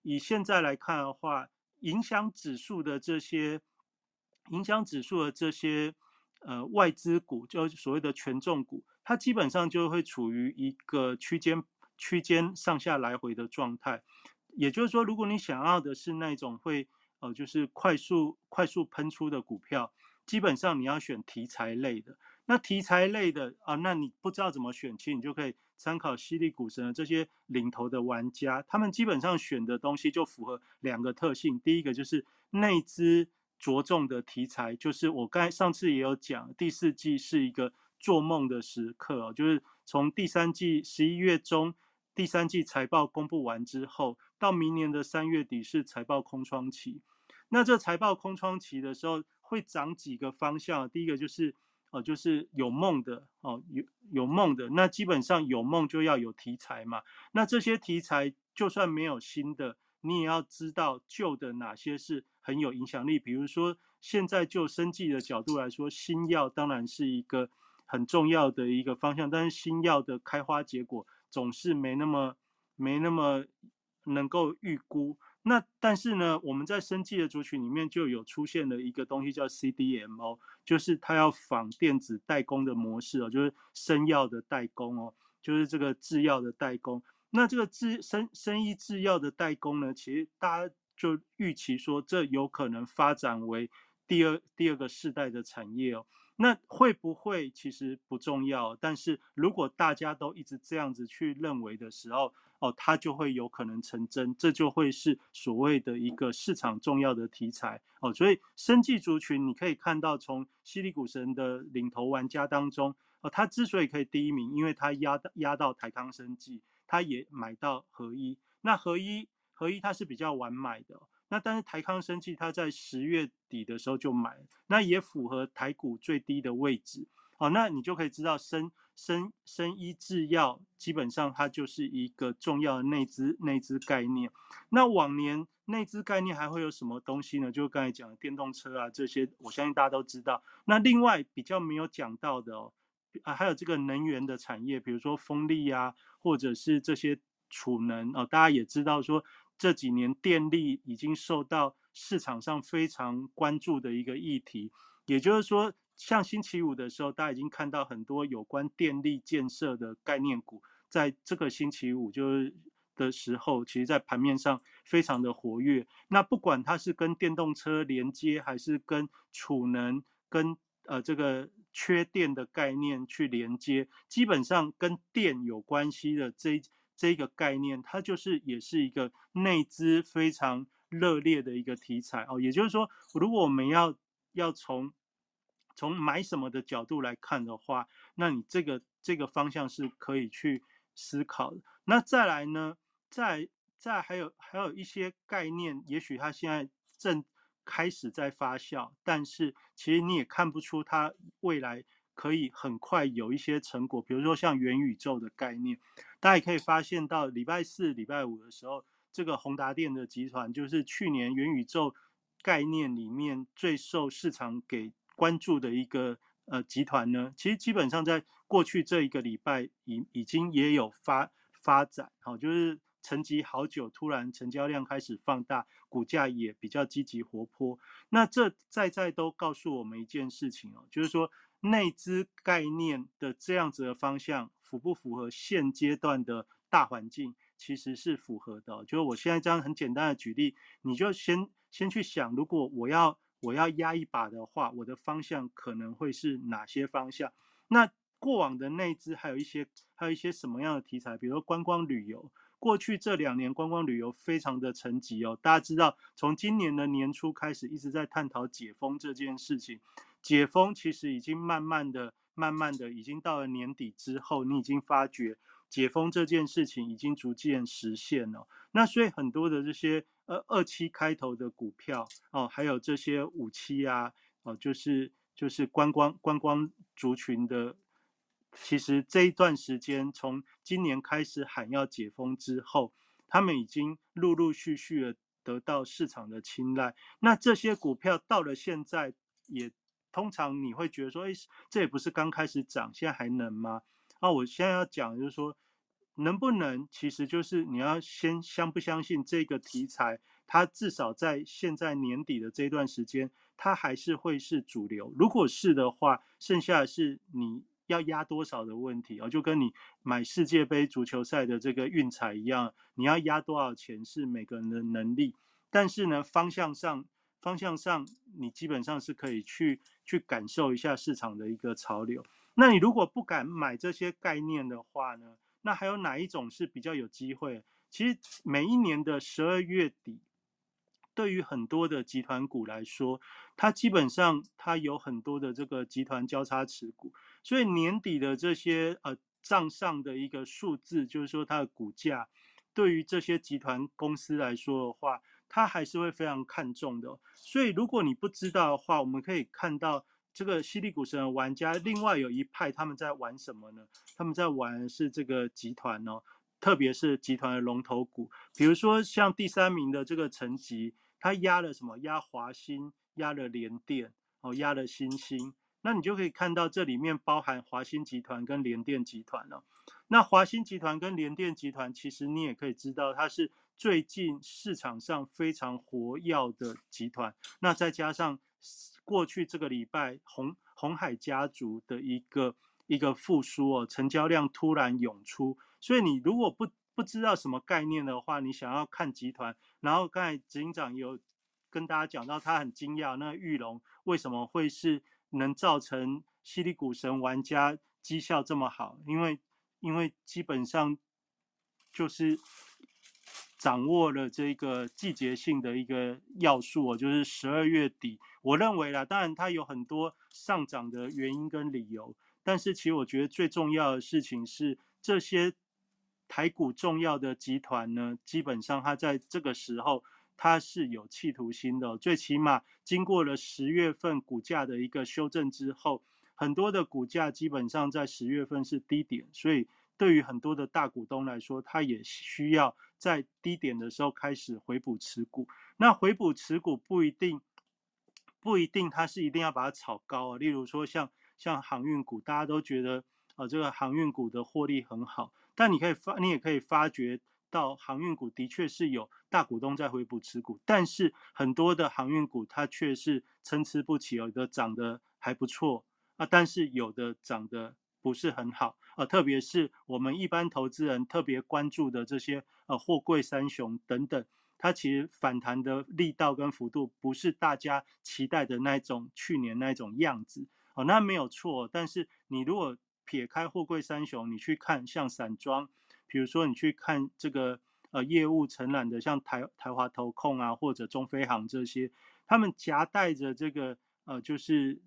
以现在来看的话，影响指数的这些，影响指数的这些呃外资股，就所谓的权重股，它基本上就会处于一个区间区间上下来回的状态。也就是说，如果你想要的是那种会呃，就是快速快速喷出的股票，基本上你要选题材类的。那题材类的啊，那你不知道怎么选，其实你就可以参考犀利股神这些领头的玩家，他们基本上选的东西就符合两个特性。第一个就是内资着重的题材，就是我刚才上次也有讲，第四季是一个做梦的时刻哦，就是从第三季十一月中。第三季财报公布完之后，到明年的三月底是财报空窗期。那这财报空窗期的时候，会涨几个方向。第一个就是哦，就是有梦的哦，有有梦的。那基本上有梦就要有题材嘛。那这些题材就算没有新的，你也要知道旧的哪些是很有影响力。比如说，现在就生计的角度来说，新药当然是一个很重要的一个方向，但是新药的开花结果。总是没那么没那么能够预估。那但是呢，我们在生技的族群里面就有出现了一个东西叫 CDMO，就是它要仿电子代工的模式哦，就是生药的代工哦，就是这个制药的代工。那这个制生生医制药的代工呢，其实大家就预期说，这有可能发展为第二第二个世代的产业哦。那会不会其实不重要，但是如果大家都一直这样子去认为的时候，哦，它就会有可能成真，这就会是所谓的一个市场重要的题材哦。所以生技族群你可以看到，从犀利股神的领头玩家当中，哦，他之所以可以第一名，因为他压到压到台康生技，他也买到合一，那合一合一它是比较晚买的。那但是台康生技，它在十月底的时候就买，那也符合台股最低的位置，好，那你就可以知道生生生医制药基本上它就是一个重要的内资内资概念。那往年内资概念还会有什么东西呢？就刚才讲的电动车啊这些，我相信大家都知道。那另外比较没有讲到的哦，啊，还有这个能源的产业，比如说风力啊，或者是这些储能哦，大家也知道说这几年电力已经受到市场上非常关注的一个议题，也就是说，像星期五的时候，大家已经看到很多有关电力建设的概念股，在这个星期五就是的时候，其实在盘面上非常的活跃。那不管它是跟电动车连接，还是跟储能，跟呃这个。缺电的概念去连接，基本上跟电有关系的这这个概念，它就是也是一个内资非常热烈的一个题材哦。也就是说，如果我们要要从从买什么的角度来看的话，那你这个这个方向是可以去思考的。那再来呢，再再还有还有一些概念，也许它现在正。开始在发酵，但是其实你也看不出它未来可以很快有一些成果。比如说像元宇宙的概念，大家也可以发现到礼拜四、礼拜五的时候，这个宏达电的集团就是去年元宇宙概念里面最受市场给关注的一个呃集团呢。其实基本上在过去这一个礼拜已已经也有发发展，好就是。沉寂好久，突然成交量开始放大，股价也比较积极活泼。那这在在都告诉我们一件事情哦，就是说内资概念的这样子的方向符不符合现阶段的大环境，其实是符合的。就是我现在这样很简单的举例，你就先先去想，如果我要我要压一把的话，我的方向可能会是哪些方向？那过往的内资还有一些还有一些什么样的题材？比如观光旅游。过去这两年观光旅游非常的沉寂哦，大家知道，从今年的年初开始一直在探讨解封这件事情，解封其实已经慢慢的、慢慢的，已经到了年底之后，你已经发觉解封这件事情已经逐渐实现了。那所以很多的这些呃二七开头的股票哦，还有这些五七啊，哦，就是就是观光观光族群的。其实这一段时间，从今年开始喊要解封之后，他们已经陆陆续续的得到市场的青睐。那这些股票到了现在，也通常你会觉得说，哎，这也不是刚开始涨，现在还能吗？啊，我现在要讲就是说，能不能，其实就是你要先相不相信这个题材，它至少在现在年底的这段时间，它还是会是主流。如果是的话，剩下是你。要压多少的问题啊，就跟你买世界杯足球赛的这个运彩一样，你要压多少钱是每个人的能力。但是呢，方向上方向上，你基本上是可以去去感受一下市场的一个潮流。那你如果不敢买这些概念的话呢，那还有哪一种是比较有机会？其实每一年的十二月底。对于很多的集团股来说，它基本上它有很多的这个集团交叉持股，所以年底的这些呃账上的一个数字，就是说它的股价，对于这些集团公司来说的话，它还是会非常看重的。所以如果你不知道的话，我们可以看到这个犀利股神的玩家，另外有一派他们在玩什么呢？他们在玩是这个集团哦，特别是集团的龙头股，比如说像第三名的这个成吉。他压了什么？压华兴，压了联电，哦，压了新兴。那你就可以看到这里面包含华兴集团跟联电集团了。那华兴集团跟联电集团，其实你也可以知道，它是最近市场上非常活跃的集团。那再加上过去这个礼拜红红海家族的一个一个复苏哦，成交量突然涌出，所以你如果不不知道什么概念的话，你想要看集团，然后刚才执行长有跟大家讲到，他很惊讶，那玉龙为什么会是能造成犀利股神玩家绩效这么好？因为因为基本上就是掌握了这个季节性的一个要素，就是十二月底，我认为啦，当然它有很多上涨的原因跟理由，但是其实我觉得最重要的事情是这些。台股重要的集团呢，基本上它在这个时候它是有企图心的。最起码经过了十月份股价的一个修正之后，很多的股价基本上在十月份是低点，所以对于很多的大股东来说，他也需要在低点的时候开始回补持股。那回补持股不一定不一定它是一定要把它炒高啊，例如说像。像航运股，大家都觉得呃这个航运股的获利很好，但你可以发，你也可以发觉到航运股的确是有大股东在回补持股，但是很多的航运股它却是参差不齐，有的涨得还不错啊，但是有的涨得不是很好啊，特别是我们一般投资人特别关注的这些呃货柜三雄等等。它其实反弹的力道跟幅度不是大家期待的那种，去年那种样子哦，那没有错。但是你如果撇开货柜三雄，你去看像散装，比如说你去看这个呃业务承揽的，像台台华投控啊，或者中飞航这些，他们夹带着这个呃就是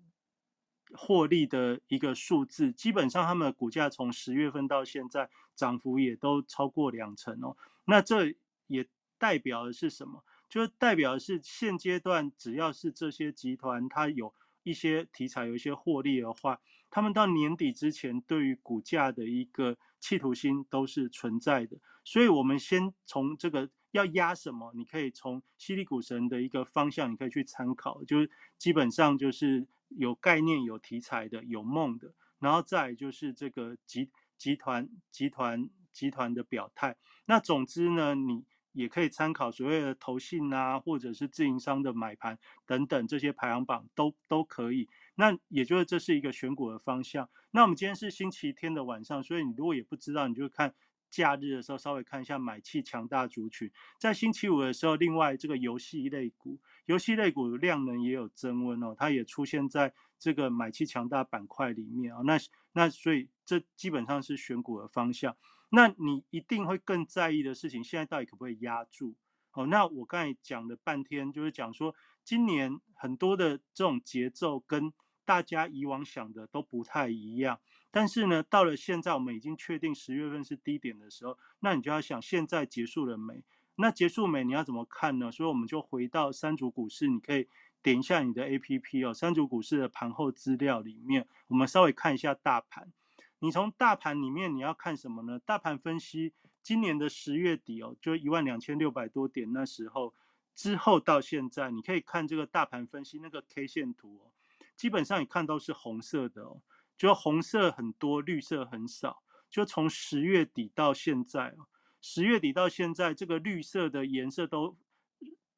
获利的一个数字，基本上他们的股价从十月份到现在涨幅也都超过两成哦，那这也。代表的是什么？就是代表的是现阶段，只要是这些集团，它有一些题材，有一些获利的话，他们到年底之前，对于股价的一个企图心都是存在的。所以，我们先从这个要压什么，你可以从犀利股神的一个方向，你可以去参考，就是基本上就是有概念、有题材的、有梦的，然后再就是这个集集团、集团、集团的表态。那总之呢，你。也可以参考所谓的投信啊，或者是自营商的买盘等等这些排行榜都都可以。那也就是这是一个选股的方向。那我们今天是星期天的晚上，所以你如果也不知道，你就看假日的时候稍微看一下买气强大族群。在星期五的时候，另外这个游戏类股，游戏类股量能也有增温哦，它也出现在这个买气强大板块里面啊。那那所以这基本上是选股的方向。那你一定会更在意的事情，现在到底可不可以压住？哦，那我刚才讲了半天，就是讲说今年很多的这种节奏跟大家以往想的都不太一样。但是呢，到了现在我们已经确定十月份是低点的时候，那你就要想现在结束了没？那结束没？你要怎么看呢？所以我们就回到三组股市，你可以点一下你的 A P P 哦，三组股市的盘后资料里面，我们稍微看一下大盘。你从大盘里面你要看什么呢？大盘分析今年的十月底哦，就一万两千六百多点那时候之后到现在，你可以看这个大盘分析那个 K 线图哦，基本上你看都是红色的哦，就红色很多，绿色很少。就从十月底到现在哦，十月底到现在这个绿色的颜色都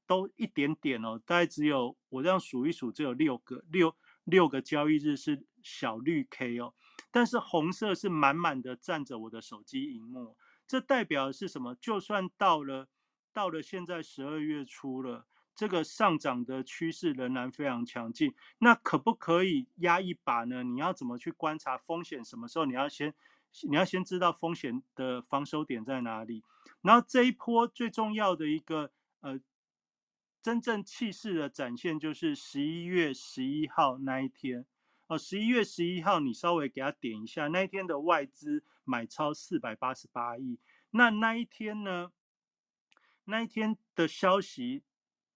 都一点点哦，大概只有我这样数一数，只有六个六六个交易日是小绿 K 哦。但是红色是满满的占着我的手机荧幕，这代表的是什么？就算到了到了现在十二月初了，这个上涨的趋势仍然非常强劲。那可不可以压一把呢？你要怎么去观察风险？什么时候你要先你要先知道风险的防守点在哪里？然后这一波最重要的一个呃真正气势的展现，就是十一月十一号那一天。哦，十一月十一号，你稍微给他点一下，那一天的外资买超四百八十八亿。那那一天呢？那一天的消息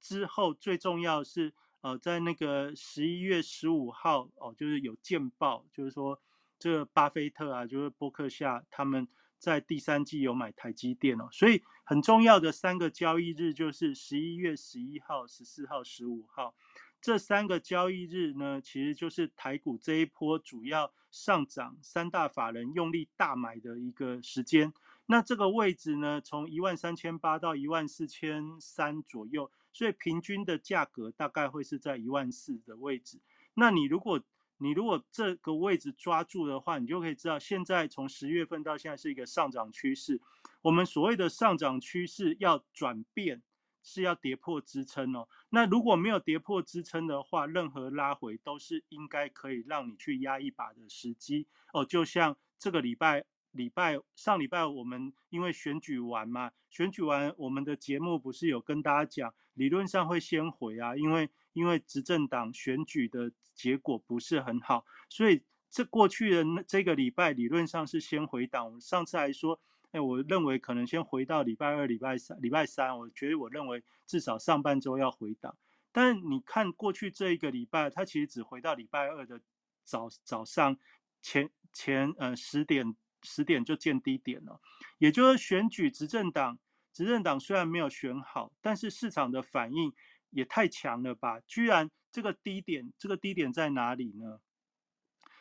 之后，最重要是，呃，在那个十一月十五号，哦，就是有见报，就是说这个巴菲特啊，就是伯克夏他们在第三季有买台积电哦，所以很重要的三个交易日就是十一月十一号、十四号、十五号。这三个交易日呢，其实就是台股这一波主要上涨，三大法人用力大买的一个时间。那这个位置呢，从一万三千八到一万四千三左右，所以平均的价格大概会是在一万四的位置。那你如果你如果这个位置抓住的话，你就可以知道，现在从十月份到现在是一个上涨趋势。我们所谓的上涨趋势要转变。是要跌破支撑哦。那如果没有跌破支撑的话，任何拉回都是应该可以让你去压一把的时机哦。就像这个礼拜礼拜上礼拜我们因为选举完嘛，选举完我们的节目不是有跟大家讲，理论上会先回啊，因为因为执政党选举的结果不是很好，所以这过去的这个礼拜理论上是先回档。上次还说。哎，我认为可能先回到礼拜二、礼拜三、礼拜三，我觉得我认为至少上半周要回档。但你看过去这一个礼拜，它其实只回到礼拜二的早早上前前呃十点十点就见低点了。也就是选举执政党，执政党虽然没有选好，但是市场的反应也太强了吧？居然这个低点，这个低点在哪里呢？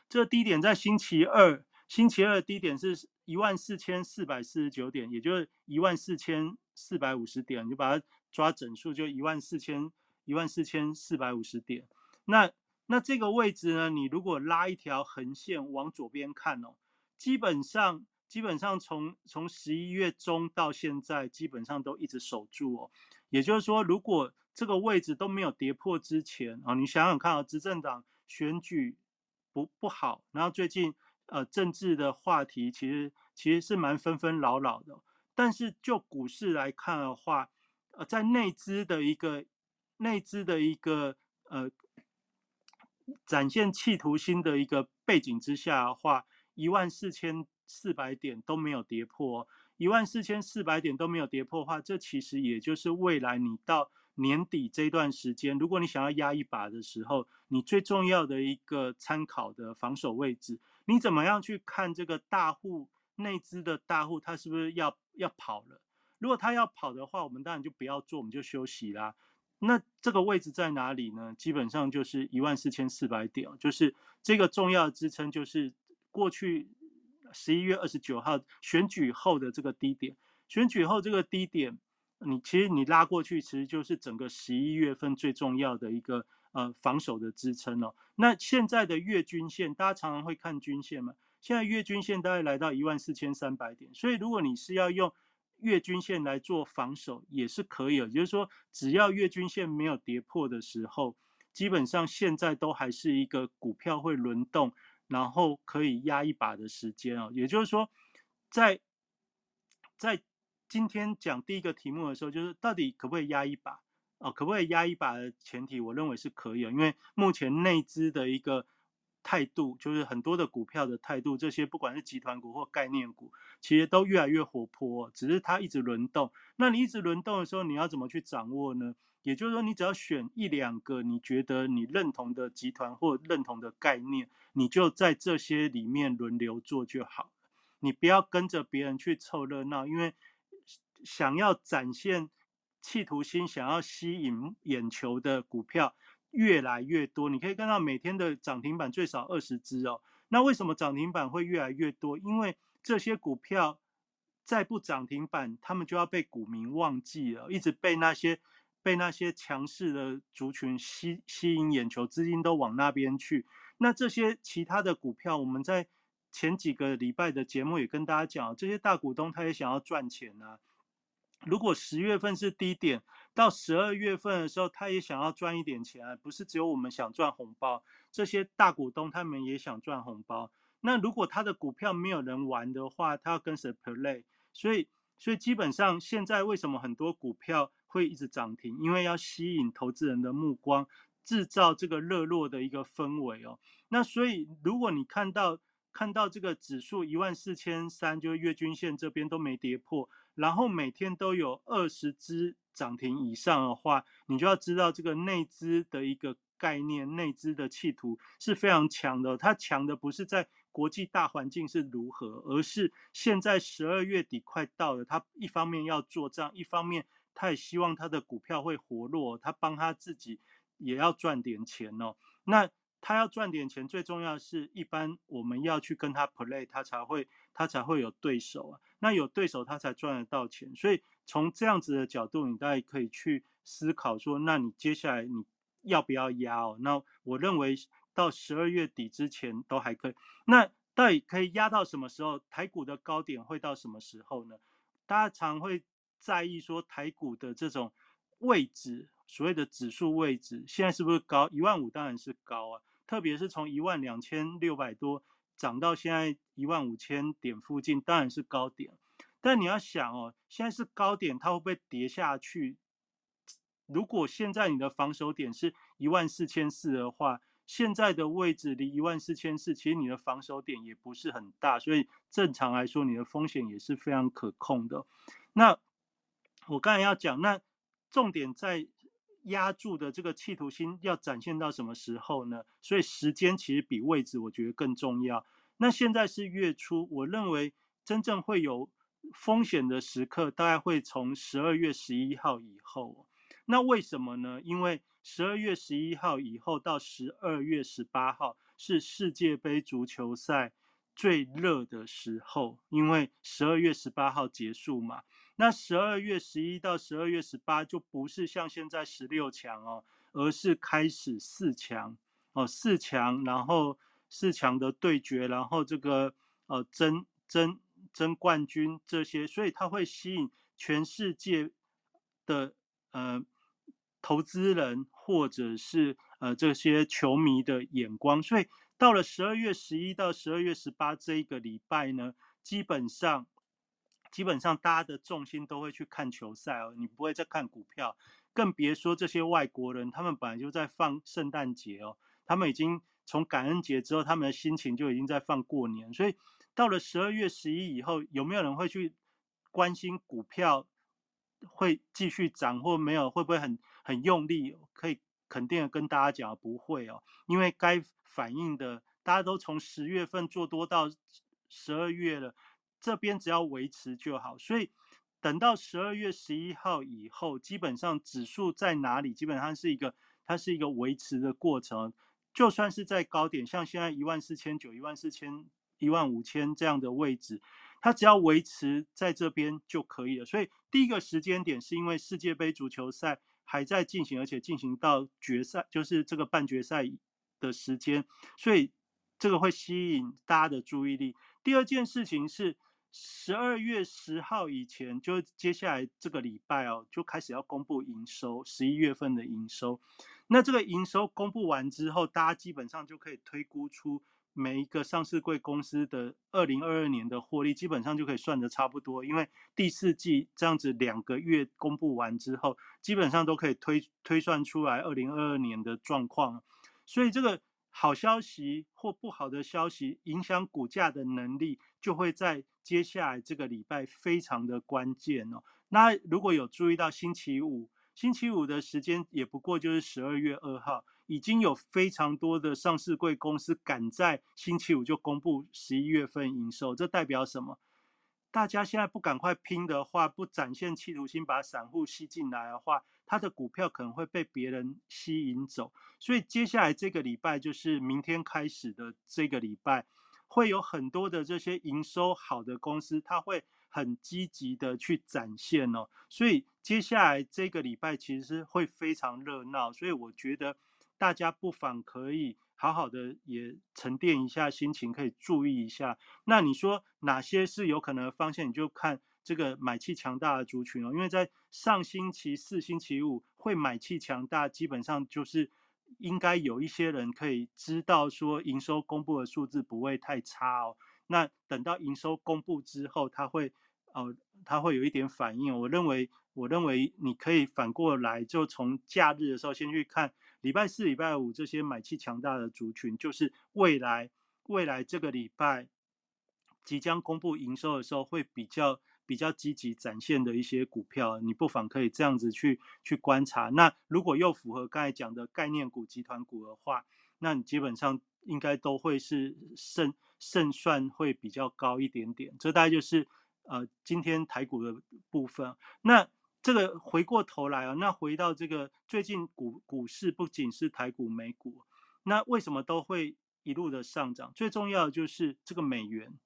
这个低点在星期二，星期二低点是一万四千四百四十九点，也就是一万四千四百五十点，你就把它抓整数，就一万四千一万四千四百五十点。那那这个位置呢，你如果拉一条横线往左边看哦，基本上基本上从从十一月中到现在，基本上都一直守住哦。也就是说，如果这个位置都没有跌破之前啊，你想想看啊，执政党选举不不好，然后最近呃政治的话题其实其实是蛮纷纷扰扰的。但是就股市来看的话，呃，在内资的一个内资的一个呃展现企图心的一个背景之下的话，一万四千四百点都没有跌破。一万四千四百点都没有跌破的话，这其实也就是未来你到年底这段时间，如果你想要压一把的时候，你最重要的一个参考的防守位置。你怎么样去看这个大户内资的大户，他是不是要要跑了？如果他要跑的话，我们当然就不要做，我们就休息啦。那这个位置在哪里呢？基本上就是一万四千四百点，就是这个重要的支撑，就是过去。十一月二十九号选举后的这个低点，选举后这个低点，你其实你拉过去，其实就是整个十一月份最重要的一个呃防守的支撑哦。那现在的月均线，大家常常会看均线嘛？现在月均线大概来到一万四千三百点，所以如果你是要用月均线来做防守，也是可以的。就是说，只要月均线没有跌破的时候，基本上现在都还是一个股票会轮动。然后可以压一把的时间哦，也就是说，在在今天讲第一个题目的时候，就是到底可不可以压一把哦？可不可以压一把的前提，我认为是可以的，因为目前内资的一个态度，就是很多的股票的态度，这些不管是集团股或概念股，其实都越来越活泼，只是它一直轮动。那你一直轮动的时候，你要怎么去掌握呢？也就是说，你只要选一两个你觉得你认同的集团或认同的概念，你就在这些里面轮流做就好。你不要跟着别人去凑热闹，因为想要展现企图心、想要吸引眼球的股票越来越多。你可以看到每天的涨停板最少二十只哦。那为什么涨停板会越来越多？因为这些股票再不涨停板，他们就要被股民忘记了，一直被那些。被那些强势的族群吸吸引眼球，资金都往那边去。那这些其他的股票，我们在前几个礼拜的节目也跟大家讲，这些大股东他也想要赚钱啊。如果十月份是低点，到十二月份的时候，他也想要赚一点钱啊。不是只有我们想赚红包，这些大股东他们也想赚红包。那如果他的股票没有人玩的话，他要跟谁 play？所以，所以基本上现在为什么很多股票？会一直涨停，因为要吸引投资人的目光，制造这个热络的一个氛围哦。那所以，如果你看到看到这个指数一万四千三，就是月均线这边都没跌破，然后每天都有二十只涨停以上的话，你就要知道这个内资的一个概念，内资的企图是非常强的。它强的不是在国际大环境是如何，而是现在十二月底快到了，它一方面要做账，一方面。他也希望他的股票会活络，他帮他自己也要赚点钱哦。那他要赚点钱，最重要是一般我们要去跟他 play，他才会他才会有对手啊。那有对手，他才赚得到钱。所以从这样子的角度，你大概可以去思考说，那你接下来你要不要压哦？那我认为到十二月底之前都还可以。那到底可以压到什么时候？台股的高点会到什么时候呢？大家常会。在意说台股的这种位置，所谓的指数位置，现在是不是高？一万五当然是高啊，特别是从一万两千六百多涨到现在一万五千点附近，当然是高点。但你要想哦，现在是高点，它会不会跌下去？如果现在你的防守点是一万四千四的话，现在的位置离一万四千四，其实你的防守点也不是很大，所以正常来说，你的风险也是非常可控的。那我刚才要讲，那重点在压住的这个企图心要展现到什么时候呢？所以时间其实比位置我觉得更重要。那现在是月初，我认为真正会有风险的时刻，大概会从十二月十一号以后。那为什么呢？因为十二月十一号以后到十二月十八号是世界杯足球赛最热的时候，因为十二月十八号结束嘛。那十二月十一到十二月十八就不是像现在十六强哦，而是开始四强哦，四强，然后四强的对决，然后这个呃争争争冠军这些，所以它会吸引全世界的呃。投资人或者是呃这些球迷的眼光，所以到了十二月十一到十二月十八这一个礼拜呢，基本上基本上大家的重心都会去看球赛哦，你不会再看股票，更别说这些外国人，他们本来就在放圣诞节哦，他们已经从感恩节之后，他们的心情就已经在放过年，所以到了十二月十一以后，有没有人会去关心股票会继续涨或没有，会不会很？很用力，可以肯定的跟大家讲，不会哦，因为该反应的，大家都从十月份做多到十二月了，这边只要维持就好。所以等到十二月十一号以后，基本上指数在哪里，基本上是一个它是一个维持的过程。就算是在高点，像现在一万四千九、一万四千、一万五千这样的位置，它只要维持在这边就可以了。所以第一个时间点是因为世界杯足球赛。还在进行，而且进行到决赛，就是这个半决赛的时间，所以这个会吸引大家的注意力。第二件事情是十二月十号以前，就接下来这个礼拜哦，就开始要公布营收，十一月份的营收。那这个营收公布完之后，大家基本上就可以推估出。每一个上市贵公司的二零二二年的获利，基本上就可以算得差不多，因为第四季这样子两个月公布完之后，基本上都可以推推算出来二零二二年的状况。所以这个好消息或不好的消息影响股价的能力，就会在接下来这个礼拜非常的关键哦。那如果有注意到星期五，星期五的时间也不过就是十二月二号。已经有非常多的上市贵公司赶在星期五就公布十一月份营收，这代表什么？大家现在不赶快拼的话，不展现企图心，把散户吸进来的话，它的股票可能会被别人吸引走。所以接下来这个礼拜就是明天开始的这个礼拜，会有很多的这些营收好的公司，它会很积极的去展现哦。所以接下来这个礼拜其实会非常热闹，所以我觉得。大家不妨可以好好的也沉淀一下心情，可以注意一下。那你说哪些是有可能的方向？你就看这个买气强大的族群哦。因为在上星期四、星期五会买气强大，基本上就是应该有一些人可以知道说营收公布的数字不会太差哦。那等到营收公布之后，它会哦，它会有一点反应。我认为，我认为你可以反过来，就从假日的时候先去看。礼拜四、礼拜五这些买气强大的族群，就是未来未来这个礼拜即将公布营收的时候，会比较比较积极展现的一些股票，你不妨可以这样子去去观察。那如果又符合刚才讲的概念股、集团股的话，那你基本上应该都会是胜胜算会比较高一点点。这大概就是呃今天台股的部分。那这个回过头来啊，那回到这个最近股股市不仅是台股、美股，那为什么都会一路的上涨？最重要的就是这个美元，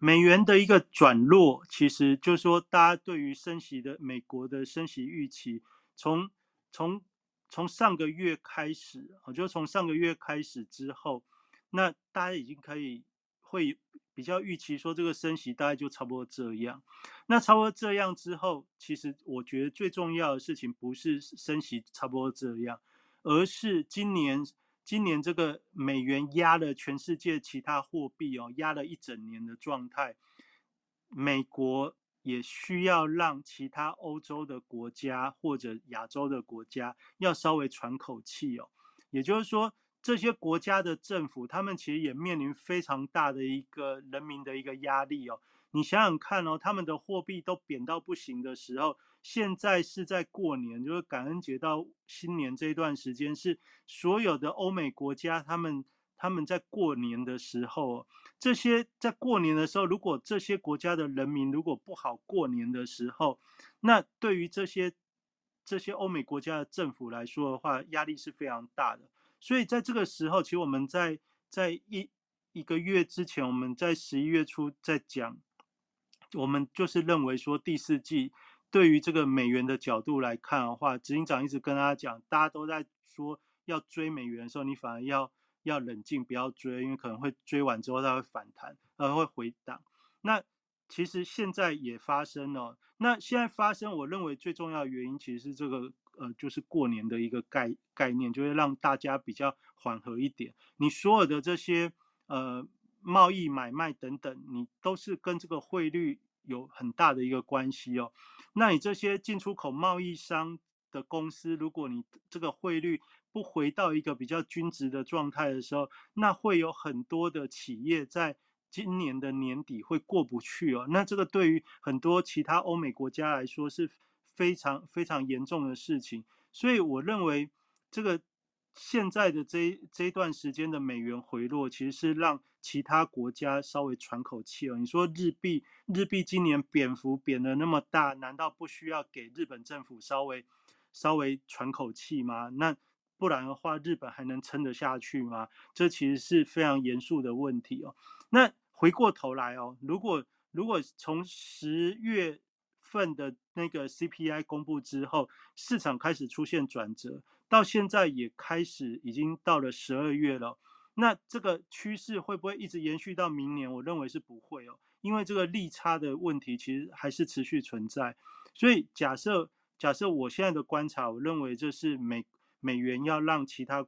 美元的一个转弱，其实就是说大家对于升息的美国的升息预期，从从从上个月开始，我就从上个月开始之后，那大家已经可以会。比较预期说这个升息大概就差不多这样，那差不多这样之后，其实我觉得最重要的事情不是升息差不多这样，而是今年今年这个美元压了全世界其他货币哦，压了一整年的状态，美国也需要让其他欧洲的国家或者亚洲的国家要稍微喘口气哦，也就是说。这些国家的政府，他们其实也面临非常大的一个人民的一个压力哦。你想想看哦，他们的货币都贬到不行的时候，现在是在过年，就是感恩节到新年这一段时间，是所有的欧美国家他们他们在过年的时候，这些在过年的时候，如果这些国家的人民如果不好过年的时候，那对于这些这些欧美国家的政府来说的话，压力是非常大的。所以在这个时候，其实我们在在一一个月之前，我们在十一月初在讲，我们就是认为说第四季对于这个美元的角度来看的话，执行长一直跟大家讲，大家都在说要追美元的时候，你反而要要冷静，不要追，因为可能会追完之后它会反弹，呃，会回档。那其实现在也发生了。那现在发生，我认为最重要的原因其实是这个，呃，就是过年的一个概概念，就会让大家比较缓和一点。你所有的这些呃贸易买卖等等，你都是跟这个汇率有很大的一个关系哦。那你这些进出口贸易商的公司，如果你这个汇率不回到一个比较均值的状态的时候，那会有很多的企业在。今年的年底会过不去哦，那这个对于很多其他欧美国家来说是非常非常严重的事情，所以我认为这个现在的这这段时间的美元回落，其实是让其他国家稍微喘口气哦。你说日币日币今年贬幅贬的那么大，难道不需要给日本政府稍微稍微喘口气吗？那不然的话，日本还能撑得下去吗？这其实是非常严肃的问题哦。那回过头来哦，如果如果从十月份的那个 CPI 公布之后，市场开始出现转折，到现在也开始已经到了十二月了，那这个趋势会不会一直延续到明年？我认为是不会哦，因为这个利差的问题其实还是持续存在。所以假设假设我现在的观察，我认为这是美美元要让其他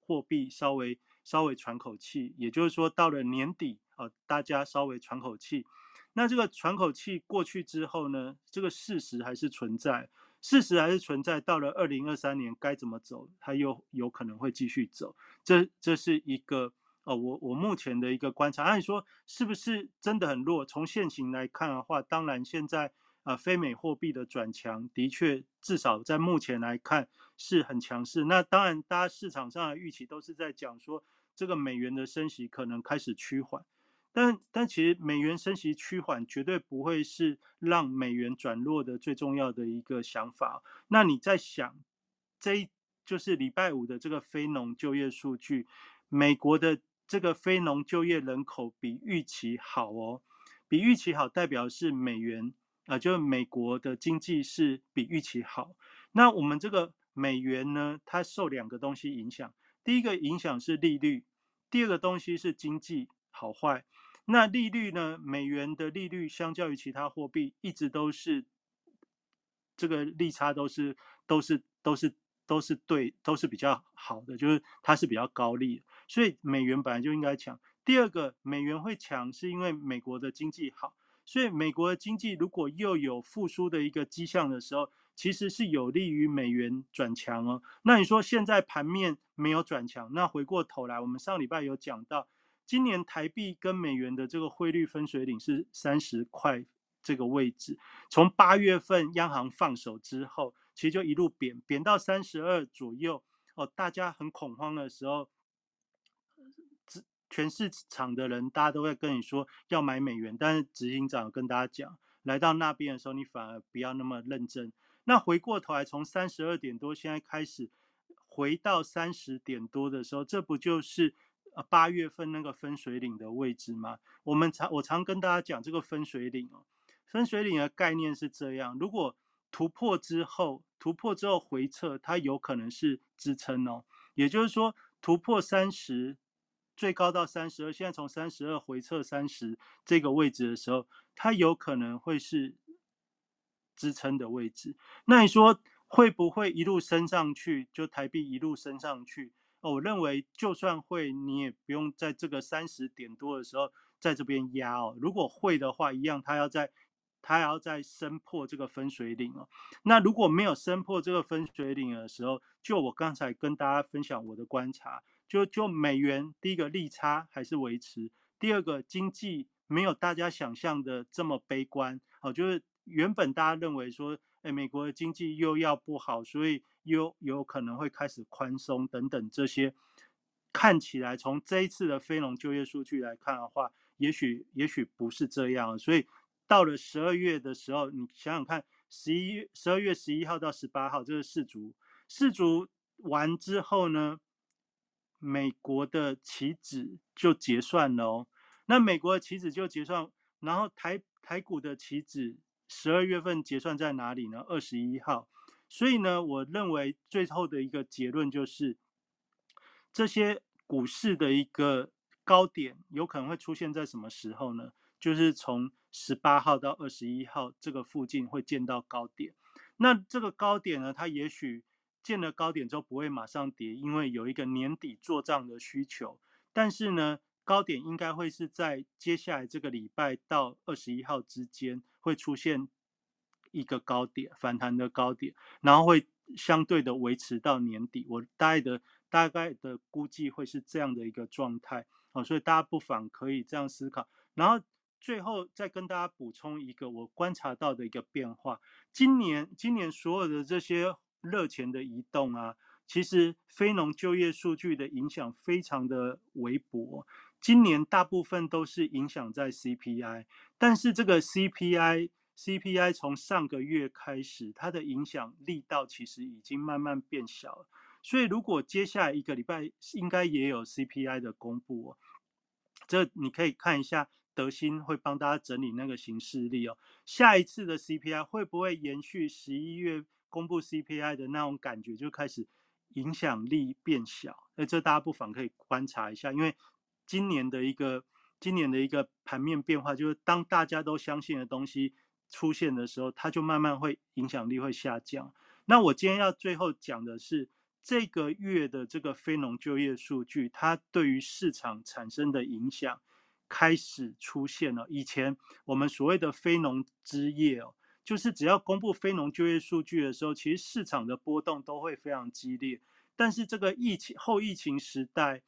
货币稍微稍微喘口气，也就是说到了年底。哦，大家稍微喘口气。那这个喘口气过去之后呢？这个事实还是存在，事实还是存在。到了二零二三年该怎么走，它又有可能会继续走。这这是一个哦，我我目前的一个观察。按说是不是真的很弱？从现行来看的话，当然现在啊，非美货币的转强的确至少在目前来看是很强势。那当然，大家市场上的预期都是在讲说，这个美元的升息可能开始趋缓。但但其实美元升息趋缓绝对不会是让美元转弱的最重要的一个想法。那你在想，这就是礼拜五的这个非农就业数据，美国的这个非农就业人口比预期好哦，比预期好代表是美元啊，就是美国的经济是比预期好。那我们这个美元呢，它受两个东西影响，第一个影响是利率，第二个东西是经济好坏。那利率呢？美元的利率相较于其他货币，一直都是这个利差都是都是都是都是对，都是比较好的，就是它是比较高利，所以美元本来就应该强。第二个，美元会强是因为美国的经济好，所以美国的经济如果又有复苏的一个迹象的时候，其实是有利于美元转强哦。那你说现在盘面没有转强，那回过头来，我们上礼拜有讲到。今年台币跟美元的这个汇率分水岭是三十块这个位置，从八月份央行放手之后，其实就一路贬贬到三十二左右。哦，大家很恐慌的时候，全市场的人大家都会跟你说要买美元，但是执行长跟大家讲，来到那边的时候，你反而不要那么认真。那回过头来，从三十二点多现在开始回到三十点多的时候，这不就是？呃，八月份那个分水岭的位置吗？我们常我常跟大家讲这个分水岭哦，分水岭的概念是这样：如果突破之后，突破之后回撤，它有可能是支撑哦。也就是说，突破三十，最高到三十二，现在从三十二回撤三十这个位置的时候，它有可能会是支撑的位置。那你说会不会一路升上去？就台币一路升上去？我认为，就算会，你也不用在这个三十点多的时候在这边压哦。如果会的话，一样，它要在，它要在升破这个分水岭哦。那如果没有升破这个分水岭的时候，就我刚才跟大家分享我的观察，就就美元第一个利差还是维持，第二个经济没有大家想象的这么悲观哦。就是原本大家认为说，哎，美国的经济又要不好，所以。又有可能会开始宽松等等这些，看起来从这一次的非农就业数据来看的话，也许也许不是这样。所以到了十二月的时候，你想想看，十一月十二月十一号到十八号，这是四足四足完之后呢，美国的棋子就结算了哦。那美国的棋子就结算，然后台台股的棋子十二月份结算在哪里呢？二十一号。所以呢，我认为最后的一个结论就是，这些股市的一个高点有可能会出现在什么时候呢？就是从十八号到二十一号这个附近会见到高点。那这个高点呢，它也许见了高点之后不会马上跌，因为有一个年底做账的需求。但是呢，高点应该会是在接下来这个礼拜到二十一号之间会出现。一个高点反弹的高点，然后会相对的维持到年底。我大概的大概的估计会是这样的一个状态啊，所以大家不妨可以这样思考。然后最后再跟大家补充一个我观察到的一个变化：今年今年所有的这些热钱的移动啊，其实非农就业数据的影响非常的微薄。今年大部分都是影响在 CPI，但是这个 CPI。CPI 从上个月开始，它的影响力道其实已经慢慢变小了。所以，如果接下来一个礼拜应该也有 CPI 的公布哦，这你可以看一下德新会帮大家整理那个形式力哦。下一次的 CPI 会不会延续十一月公布 CPI 的那种感觉，就开始影响力变小？那这大家不妨可以观察一下，因为今年的一个今年的一个盘面变化，就是当大家都相信的东西。出现的时候，它就慢慢会影响力会下降。那我今天要最后讲的是这个月的这个非农就业数据，它对于市场产生的影响开始出现了。以前我们所谓的非农之夜哦，就是只要公布非农就业数据的时候，其实市场的波动都会非常激烈。但是这个疫情后疫情时代，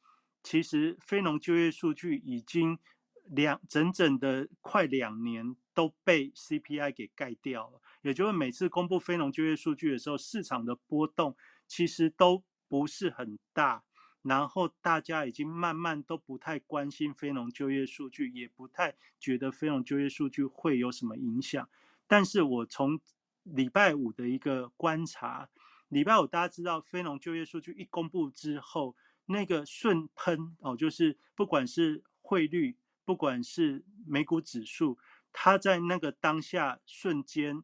其实非农就业数据已经两整整的快两年。都被 CPI 给盖掉了，也就是每次公布非农就业数据的时候，市场的波动其实都不是很大，然后大家已经慢慢都不太关心非农就业数据，也不太觉得非农就业数据会有什么影响。但是我从礼拜五的一个观察，礼拜五大家知道非农就业数据一公布之后，那个顺喷哦，就是不管是汇率，不管是美股指数。它在那个当下瞬间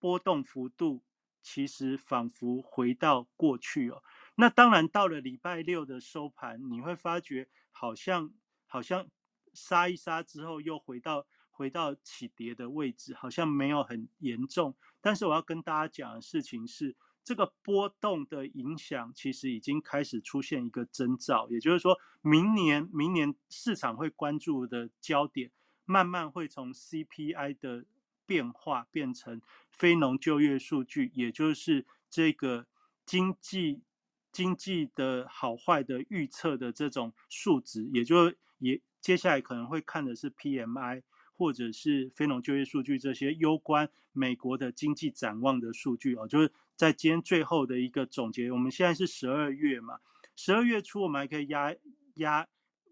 波动幅度，其实仿佛回到过去哦。那当然到了礼拜六的收盘，你会发觉好像好像杀一杀之后又回到回到起跌的位置，好像没有很严重。但是我要跟大家讲的事情是，这个波动的影响其实已经开始出现一个征兆，也就是说明年明年市场会关注的焦点。慢慢会从 CPI 的变化变成非农就业数据，也就是这个经济经济的好坏的预测的这种数值，也就也接下来可能会看的是 PMI 或者是非农就业数据这些攸关美国的经济展望的数据哦。就是在今天最后的一个总结，我们现在是十二月嘛，十二月初我们还可以压压。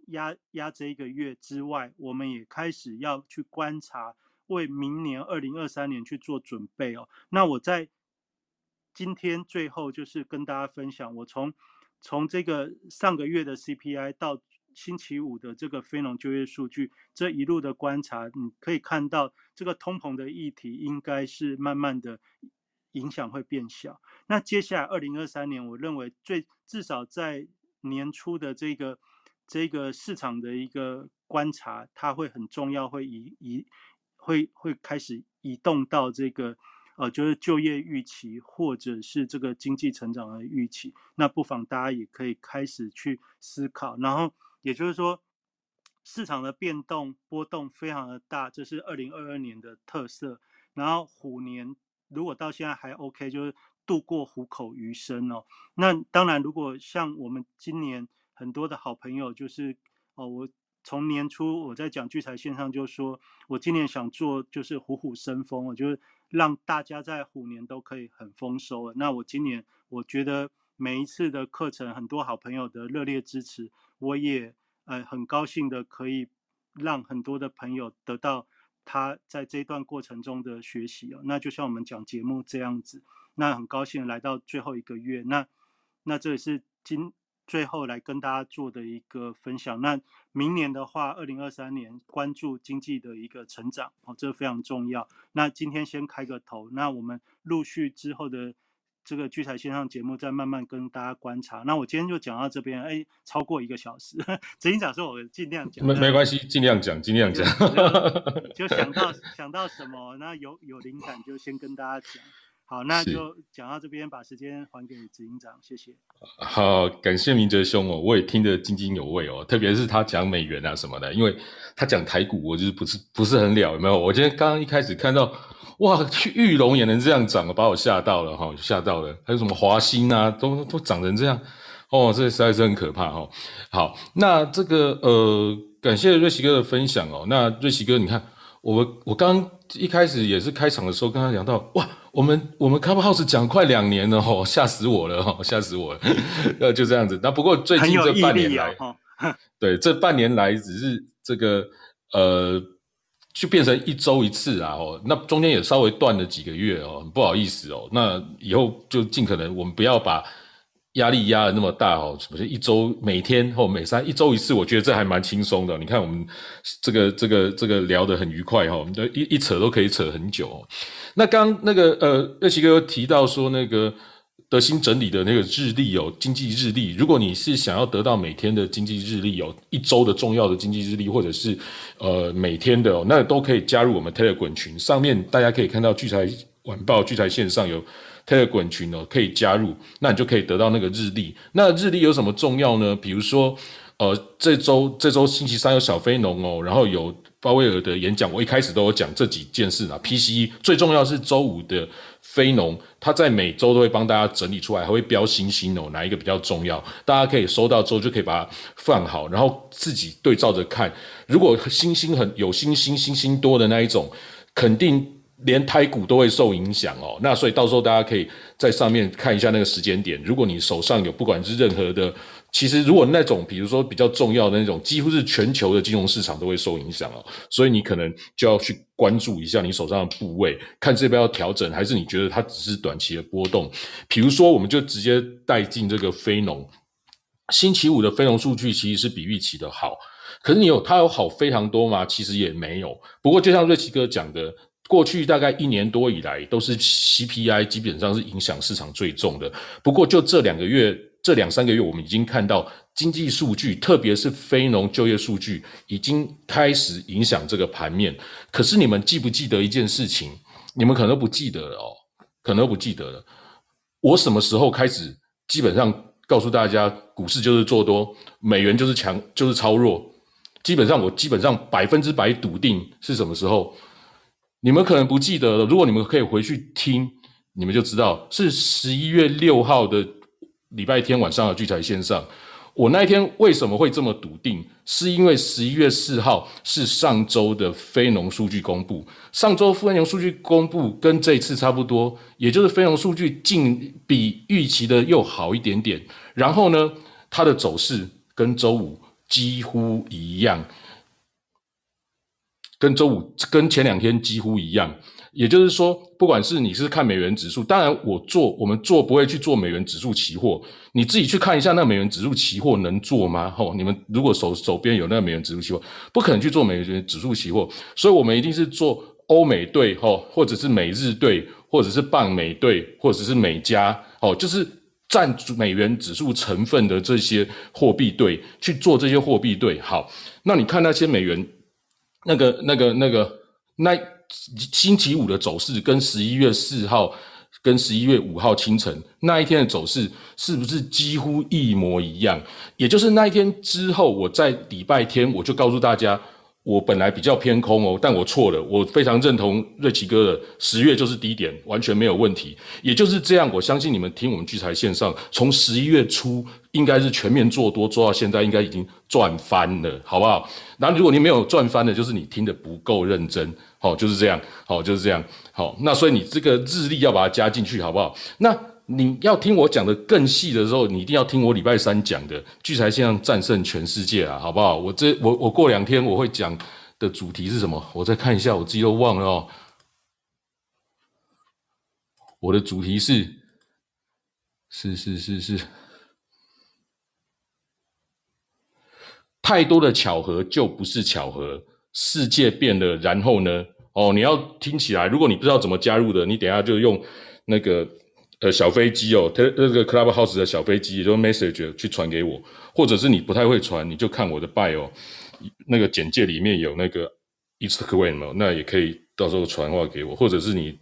压压这一个月之外，我们也开始要去观察，为明年二零二三年去做准备哦。那我在今天最后就是跟大家分享，我从从这个上个月的 CPI 到星期五的这个非农就业数据，这一路的观察，你可以看到这个通膨的议题应该是慢慢的影响会变小。那接下来二零二三年，我认为最至少在年初的这个。这个市场的一个观察，它会很重要，会移移，会会开始移动到这个呃，就是就业预期或者是这个经济成长的预期。那不妨大家也可以开始去思考。然后也就是说，市场的变动波动非常的大，这是二零二二年的特色。然后虎年如果到现在还 OK，就是度过虎口余生哦。那当然，如果像我们今年。很多的好朋友就是哦，我从年初我在讲聚财线上就说，我今年想做就是虎虎生风，我就是让大家在虎年都可以很丰收。那我今年我觉得每一次的课程，很多好朋友的热烈支持，我也呃很高兴的可以让很多的朋友得到他在这段过程中的学习哦。那就像我们讲节目这样子，那很高兴来到最后一个月，那那这也是今。最后来跟大家做的一个分享。那明年的话，二零二三年关注经济的一个成长，哦，这非常重要。那今天先开个头，那我们陆续之后的这个聚财线上节目再慢慢跟大家观察。那我今天就讲到这边，哎，超过一个小时，执行长说我尽量讲，没没关系，尽量讲，尽量讲，就想到想到什么，那有有灵感就先跟大家讲。好，那就讲到这边，把时间还给执行长，谢谢。好，感谢明哲兄哦，我也听得津津有味哦，特别是他讲美元啊什么的，因为他讲台股，我就是不是不是很了，有没有？我今天刚刚一开始看到，哇，去玉龙也能这样涨，把我吓到了哈，吓到了。还有什么华兴啊，都都涨成这样，哦，这实在是很可怕哈。好，那这个呃，感谢瑞奇哥的分享哦。那瑞奇哥，你看。我我刚一开始也是开场的时候跟他讲到，哇，我们我们 Club House 讲快两年了吼，吓死我了吼，吓死我了，呃，就这样子。那不过最近这半年来，对，这半年来只是这个呃，就变成一周一次啊，哦，那中间也稍微断了几个月哦，不好意思哦，那以后就尽可能我们不要把。压力压的那么大哦，首先一周每天或每三一周一次，我觉得这还蛮轻松的。你看我们这个这个这个聊得很愉快哈，我们一一扯都可以扯很久。那刚那个呃，热奇哥提到说那个德心整理的那个日历哦，经济日历。如果你是想要得到每天的经济日历哦，一周的重要的经济日历，或者是呃每天的哦，那都可以加入我们 Telegram 群，上面大家可以看到聚财晚报、聚财线上有。Telegram 群哦，可以加入，那你就可以得到那个日历。那日历有什么重要呢？比如说，呃，这周这周星期三有小非农哦，然后有鲍威尔的演讲，我一开始都有讲这几件事啊。PCE 最重要是周五的非农，他在每周都会帮大家整理出来，还会标星星哦，哪一个比较重要？大家可以收到之后就可以把它放好，然后自己对照着看。如果星星很有星星星星多的那一种，肯定。连台股都会受影响哦，那所以到时候大家可以在上面看一下那个时间点。如果你手上有不管是任何的，其实如果那种比如说比较重要的那种，几乎是全球的金融市场都会受影响哦，所以你可能就要去关注一下你手上的部位，看这边要调整，还是你觉得它只是短期的波动。比如说，我们就直接带进这个非农，星期五的非农数据其实是比预期的好，可是你有它有好非常多吗？其实也没有。不过就像瑞奇哥讲的。过去大概一年多以来，都是 CPI 基本上是影响市场最重的。不过就这两个月、这两三个月，我们已经看到经济数据，特别是非农就业数据，已经开始影响这个盘面。可是你们记不记得一件事情？你们可能不记得了哦，可能不记得了。我什么时候开始基本上告诉大家，股市就是做多，美元就是强，就是超弱。基本上我基本上百分之百笃定是什么时候？你们可能不记得了，如果你们可以回去听，你们就知道是十一月六号的礼拜天晚上的聚财线上。我那一天为什么会这么笃定？是因为十一月四号是上周的非农数据公布，上周非农数据公布跟这次差不多，也就是非农数据近比预期的又好一点点。然后呢，它的走势跟周五几乎一样。跟周五、跟前两天几乎一样，也就是说，不管是你是看美元指数，当然我做我们做不会去做美元指数期货，你自己去看一下那美元指数期货能做吗？吼，你们如果手手边有那美元指数期货，不可能去做美元指数期货，所以我们一定是做欧美兑，吼，或者是美日兑，或者是棒美兑，或者是美加，哦，就是占美元指数成分的这些货币兑去做这些货币兑。好，那你看那些美元。那个、那个、那个，那星期五的走势跟十一月四号、跟十一月五号清晨那一天的走势是不是几乎一模一样？也就是那一天之后，我在礼拜天我就告诉大家。我本来比较偏空哦，但我错了。我非常认同瑞奇哥的，十月就是低点，完全没有问题。也就是这样，我相信你们听我们聚财线上，从十一月初应该是全面做多，做到现在应该已经赚翻了，好不好？然后如果你没有赚翻的，就是你听的不够认真，好，就是这样，好，就是这样，好。那所以你这个日历要把它加进去，好不好？那。你要听我讲的更细的时候，你一定要听我礼拜三讲的聚财线上战胜全世界啊，好不好？我这我我过两天我会讲的主题是什么？我再看一下，我自己都忘了哦。我的主题是是是是是，太多的巧合就不是巧合。世界变了，然后呢？哦，你要听起来，如果你不知道怎么加入的，你等下就用那个呃小飞机哦，它那个 Clubhouse 的小飞机，也就 Message 去传给我，或者是你不太会传，你就看我的 Bio，那个简介里面有那个 Instagram，那也可以到时候传话给我，或者是你。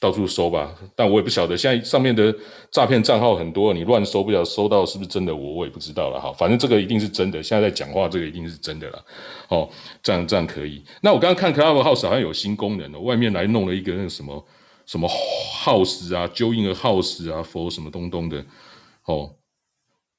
到处搜吧，但我也不晓得现在上面的诈骗账号很多，你乱搜不晓得搜到是不是真的，我我也不知道了哈。反正这个一定是真的，现在在讲话这个一定是真的了。哦，这样这样可以。那我刚刚看 Clubhouse 好像有新功能哦，外面来弄了一个那个什么什么 House 啊，Join a House 啊，For 什么东东的哦。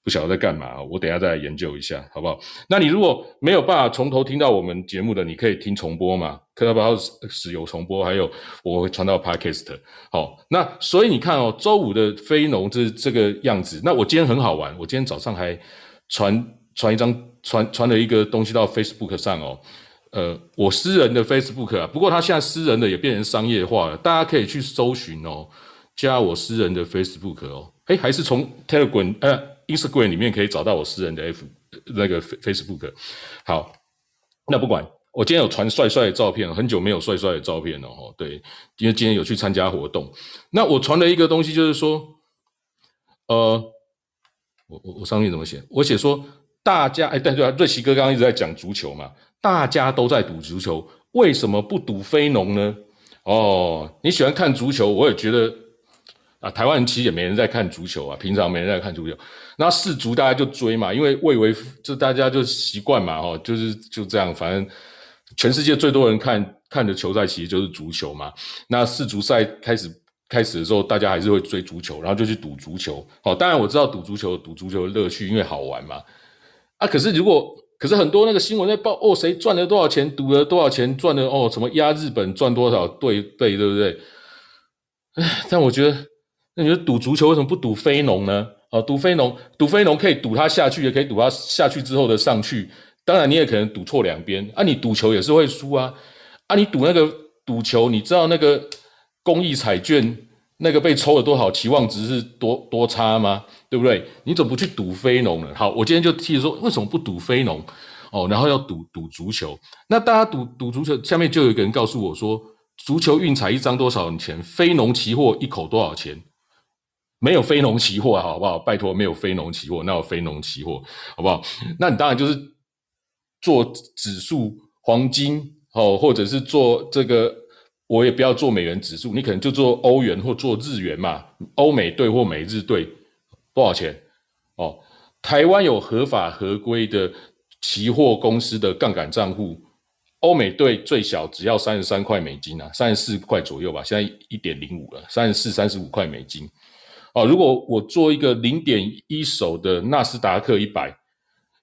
不晓得在干嘛，我等下再研究一下，好不好？那你如果没有办法从头听到我们节目的，你可以听重播嘛？可要不要使有重播？还有我会传到 Podcast。好，那所以你看哦，周五的非农这这个样子。那我今天很好玩，我今天早上还传传一张传传了一个东西到 Facebook 上哦。呃，我私人的 Facebook 啊，不过它现在私人的也变成商业化了，大家可以去搜寻哦，加我私人的 Facebook 哦。诶，还是从 Telegram 呃。Instagram 里面可以找到我私人的 F 那个 Facebook。好，那不管我今天有传帅帅的照片，很久没有帅帅的照片了哦。对，因为今天有去参加活动。那我传了一个东西，就是说，呃，我我我上面怎么写？我写说大家哎，对对，瑞奇哥刚刚一直在讲足球嘛，大家都在赌足球，为什么不赌非农呢？哦，你喜欢看足球，我也觉得。啊，台湾人其实也没人在看足球啊，平常没人在看足球。那世足大家就追嘛，因为蔚为就大家就习惯嘛，哦，就是就这样，反正全世界最多人看看的球赛其实就是足球嘛。那世足赛开始开始的时候，大家还是会追足球，然后就去赌足球。哦，当然我知道赌足球赌足球的乐趣，因为好玩嘛。啊，可是如果可是很多那个新闻在报哦，谁赚了多少钱，赌了多少钱，赚了哦，什么压日本赚多少对对对不对？唉，但我觉得。那你说赌足球为什么不赌非农呢？哦，赌非农，赌非农可以赌它下去，也可以赌它下去之后的上去。当然，你也可能赌错两边啊。你赌球也是会输啊。啊，你赌那个赌球，你知道那个公益彩券那个被抽了多少，期望值是多多差吗？对不对？你怎么不去赌非农呢？好，我今天就提说，为什么不赌非农？哦，然后要赌赌足球。那大家赌赌足球，下面就有一个人告诉我说，足球运彩一张多少钱？非农期货一口多少钱？没有非农期货，好不好？拜托，没有非农期货，那有非农期货，好不好？那你当然就是做指数黄金哦，或者是做这个，我也不要做美元指数，你可能就做欧元或做日元嘛，欧美兑或美日兑，多少钱？哦，台湾有合法合规的期货公司的杠杆账户，欧美兑最小只要三十三块美金啊，三十四块左右吧，现在一点零五了，三十四、三十五块美金。哦，如果我做一个零点一手的纳斯达克一百，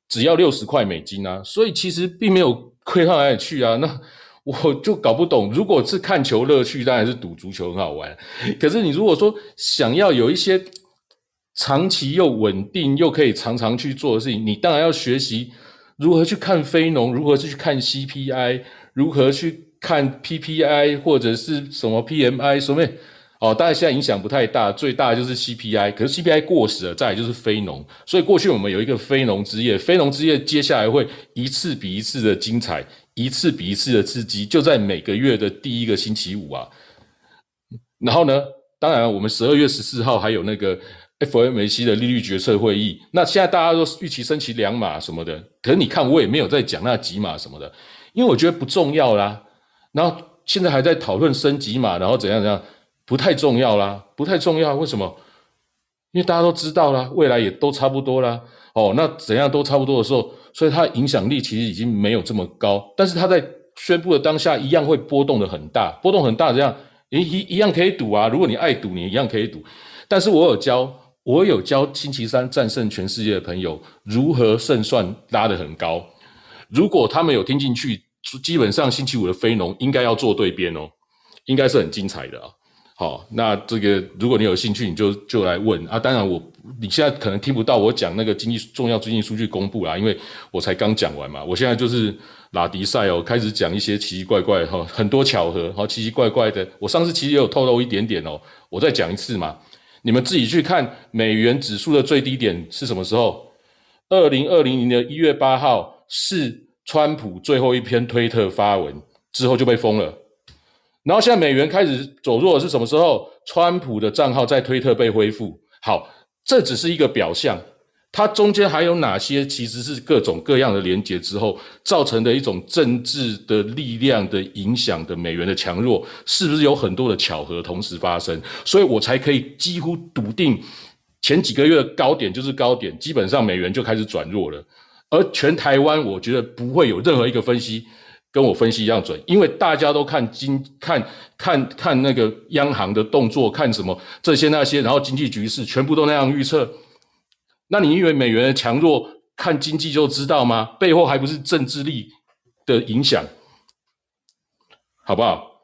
只要六十块美金啊，所以其实并没有亏到哪里去啊。那我就搞不懂，如果是看球乐趣，当然是赌足球很好玩。可是你如果说想要有一些长期又稳定又可以常常去做的事情，你当然要学习如何去看非农，如何去看 CPI，如何去看 PPI 或者是什么 PMI 什么。哦，大概现在影响不太大，最大就是 CPI，可是 CPI 过时了，再来就是非农，所以过去我们有一个非农之夜，非农之夜接下来会一次比一次的精彩，一次比一次的刺激，就在每个月的第一个星期五啊。然后呢，当然我们十二月十四号还有那个 FOMC 的利率决策会议，那现在大家都预期升旗两码什么的，可是你看我也没有在讲那几码什么的，因为我觉得不重要啦。然后现在还在讨论升几码，然后怎样怎样。不太重要啦，不太重要。为什么？因为大家都知道啦，未来也都差不多啦。哦，那怎样都差不多的时候，所以它影响力其实已经没有这么高。但是它在宣布的当下，一样会波动的很大，波动很大。这样一一一样可以赌啊。如果你爱赌，你一样可以赌。但是我有教，我有教星期三战胜全世界的朋友如何胜算拉得很高。如果他们有听进去，基本上星期五的非农应该要做对边哦，应该是很精彩的啊。好，那这个如果你有兴趣，你就就来问啊。当然，我你现在可能听不到我讲那个经济重要经济数据公布啦，因为我才刚讲完嘛。我现在就是拉迪赛哦，开始讲一些奇奇怪怪哈，很多巧合哈，奇奇怪怪的。我上次其实也有透露一点点哦，我再讲一次嘛。你们自己去看美元指数的最低点是什么时候？二零二零年的一月八号，是川普最后一篇推特发文之后就被封了，然后现在美元开始走弱是什么时候？川普的账号在推特被恢复。好，这只是一个表象。它中间还有哪些其实是各种各样的连结之后造成的一种政治的力量的影响的美元的强弱，是不是有很多的巧合同时发生？所以我才可以几乎笃定前几个月的高点就是高点，基本上美元就开始转弱了。而全台湾，我觉得不会有任何一个分析跟我分析一样准，因为大家都看经看看看那个央行的动作，看什么这些那些，然后经济局势全部都那样预测。那你以为美元的强弱看经济就知道吗？背后还不是政治力的影响，好不好？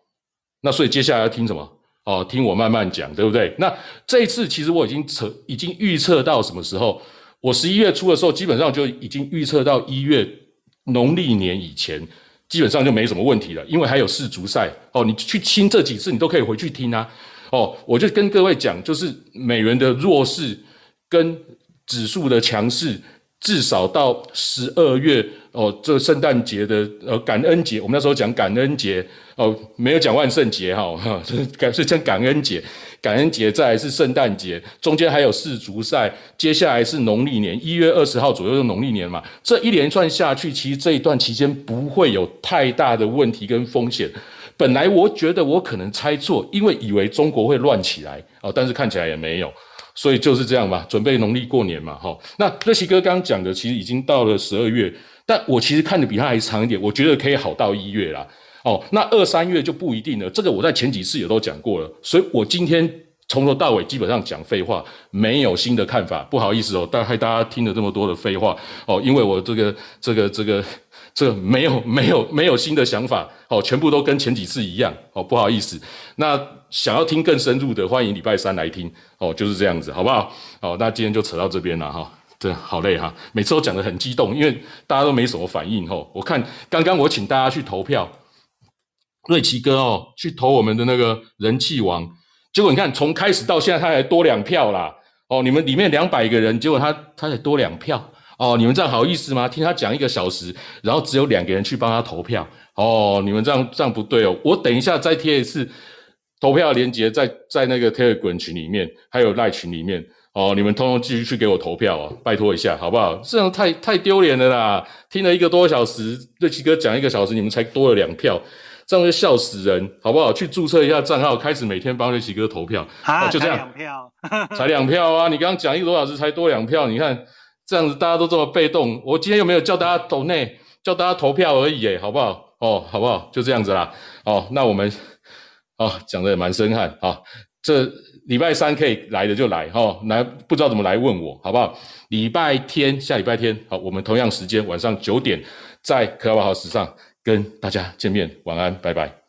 那所以接下来要听什么？哦，听我慢慢讲，对不对？那这一次其实我已经测，已经预测到什么时候？我十一月初的时候，基本上就已经预测到一月农历年以前，基本上就没什么问题了，因为还有世足赛哦。你去听这几次，你都可以回去听啊。哦，我就跟各位讲，就是美元的弱势跟。指数的强势，至少到十二月哦，这圣诞节的呃感恩节，我们那时候讲感恩节哦，没有讲万圣节哈，哈，感是讲感恩节，感恩节再来是圣诞节，中间还有世足赛，接下来是农历年一月二十号左右的农历年嘛，这一连串下去，其实这一段期间不会有太大的问题跟风险。本来我觉得我可能猜错，因为以为中国会乱起来哦，但是看起来也没有。所以就是这样吧，准备农历过年嘛，哈。那乐奇哥刚刚讲的，其实已经到了十二月，但我其实看的比他还长一点，我觉得可以好到一月啦。哦，那二三月就不一定了。这个我在前几次也都讲过了，所以我今天从头到尾基本上讲废话，没有新的看法。不好意思哦，大害大家听了这么多的废话哦，因为我这个这个这个这个没有没有没有新的想法哦，全部都跟前几次一样哦，不好意思。那。想要听更深入的，欢迎礼拜三来听哦，就是这样子，好不好？好，那今天就扯到这边了哈，对，好累哈，每次都讲得很激动，因为大家都没什么反应哦。我看刚刚我请大家去投票，瑞奇哥哦，去投我们的那个人气王，结果你看从开始到现在他还多两票啦，哦，你们里面两百个人，结果他他才多两票哦，你们这样好意思吗？听他讲一个小时，然后只有两个人去帮他投票哦，你们这样这样不对哦，我等一下再贴一次。投票连接在在那个 Telegram 群里面，还有赖群里面哦，你们通通继续去给我投票哦，拜托一下好不好？这样太太丢脸了啦！听了一个多小时，瑞奇哥讲一个小时，你们才多了两票，这样就笑死人，好不好？去注册一下账号，开始每天帮瑞奇哥投票，就这样，两票，才两票啊！你刚刚讲一个多小时才多两票，你看这样子大家都这么被动，我今天又没有叫大家投内，叫大家投票而已，诶好不好？哦，好不好？就这样子啦，哦，那我们。哦，讲的也蛮深汉啊！这礼拜三可以来的就来哈，来不知道怎么来问我好不好？礼拜天下礼拜天好，我们同样时间晚上九点在 Clubhouse 上跟大家见面，晚安，拜拜。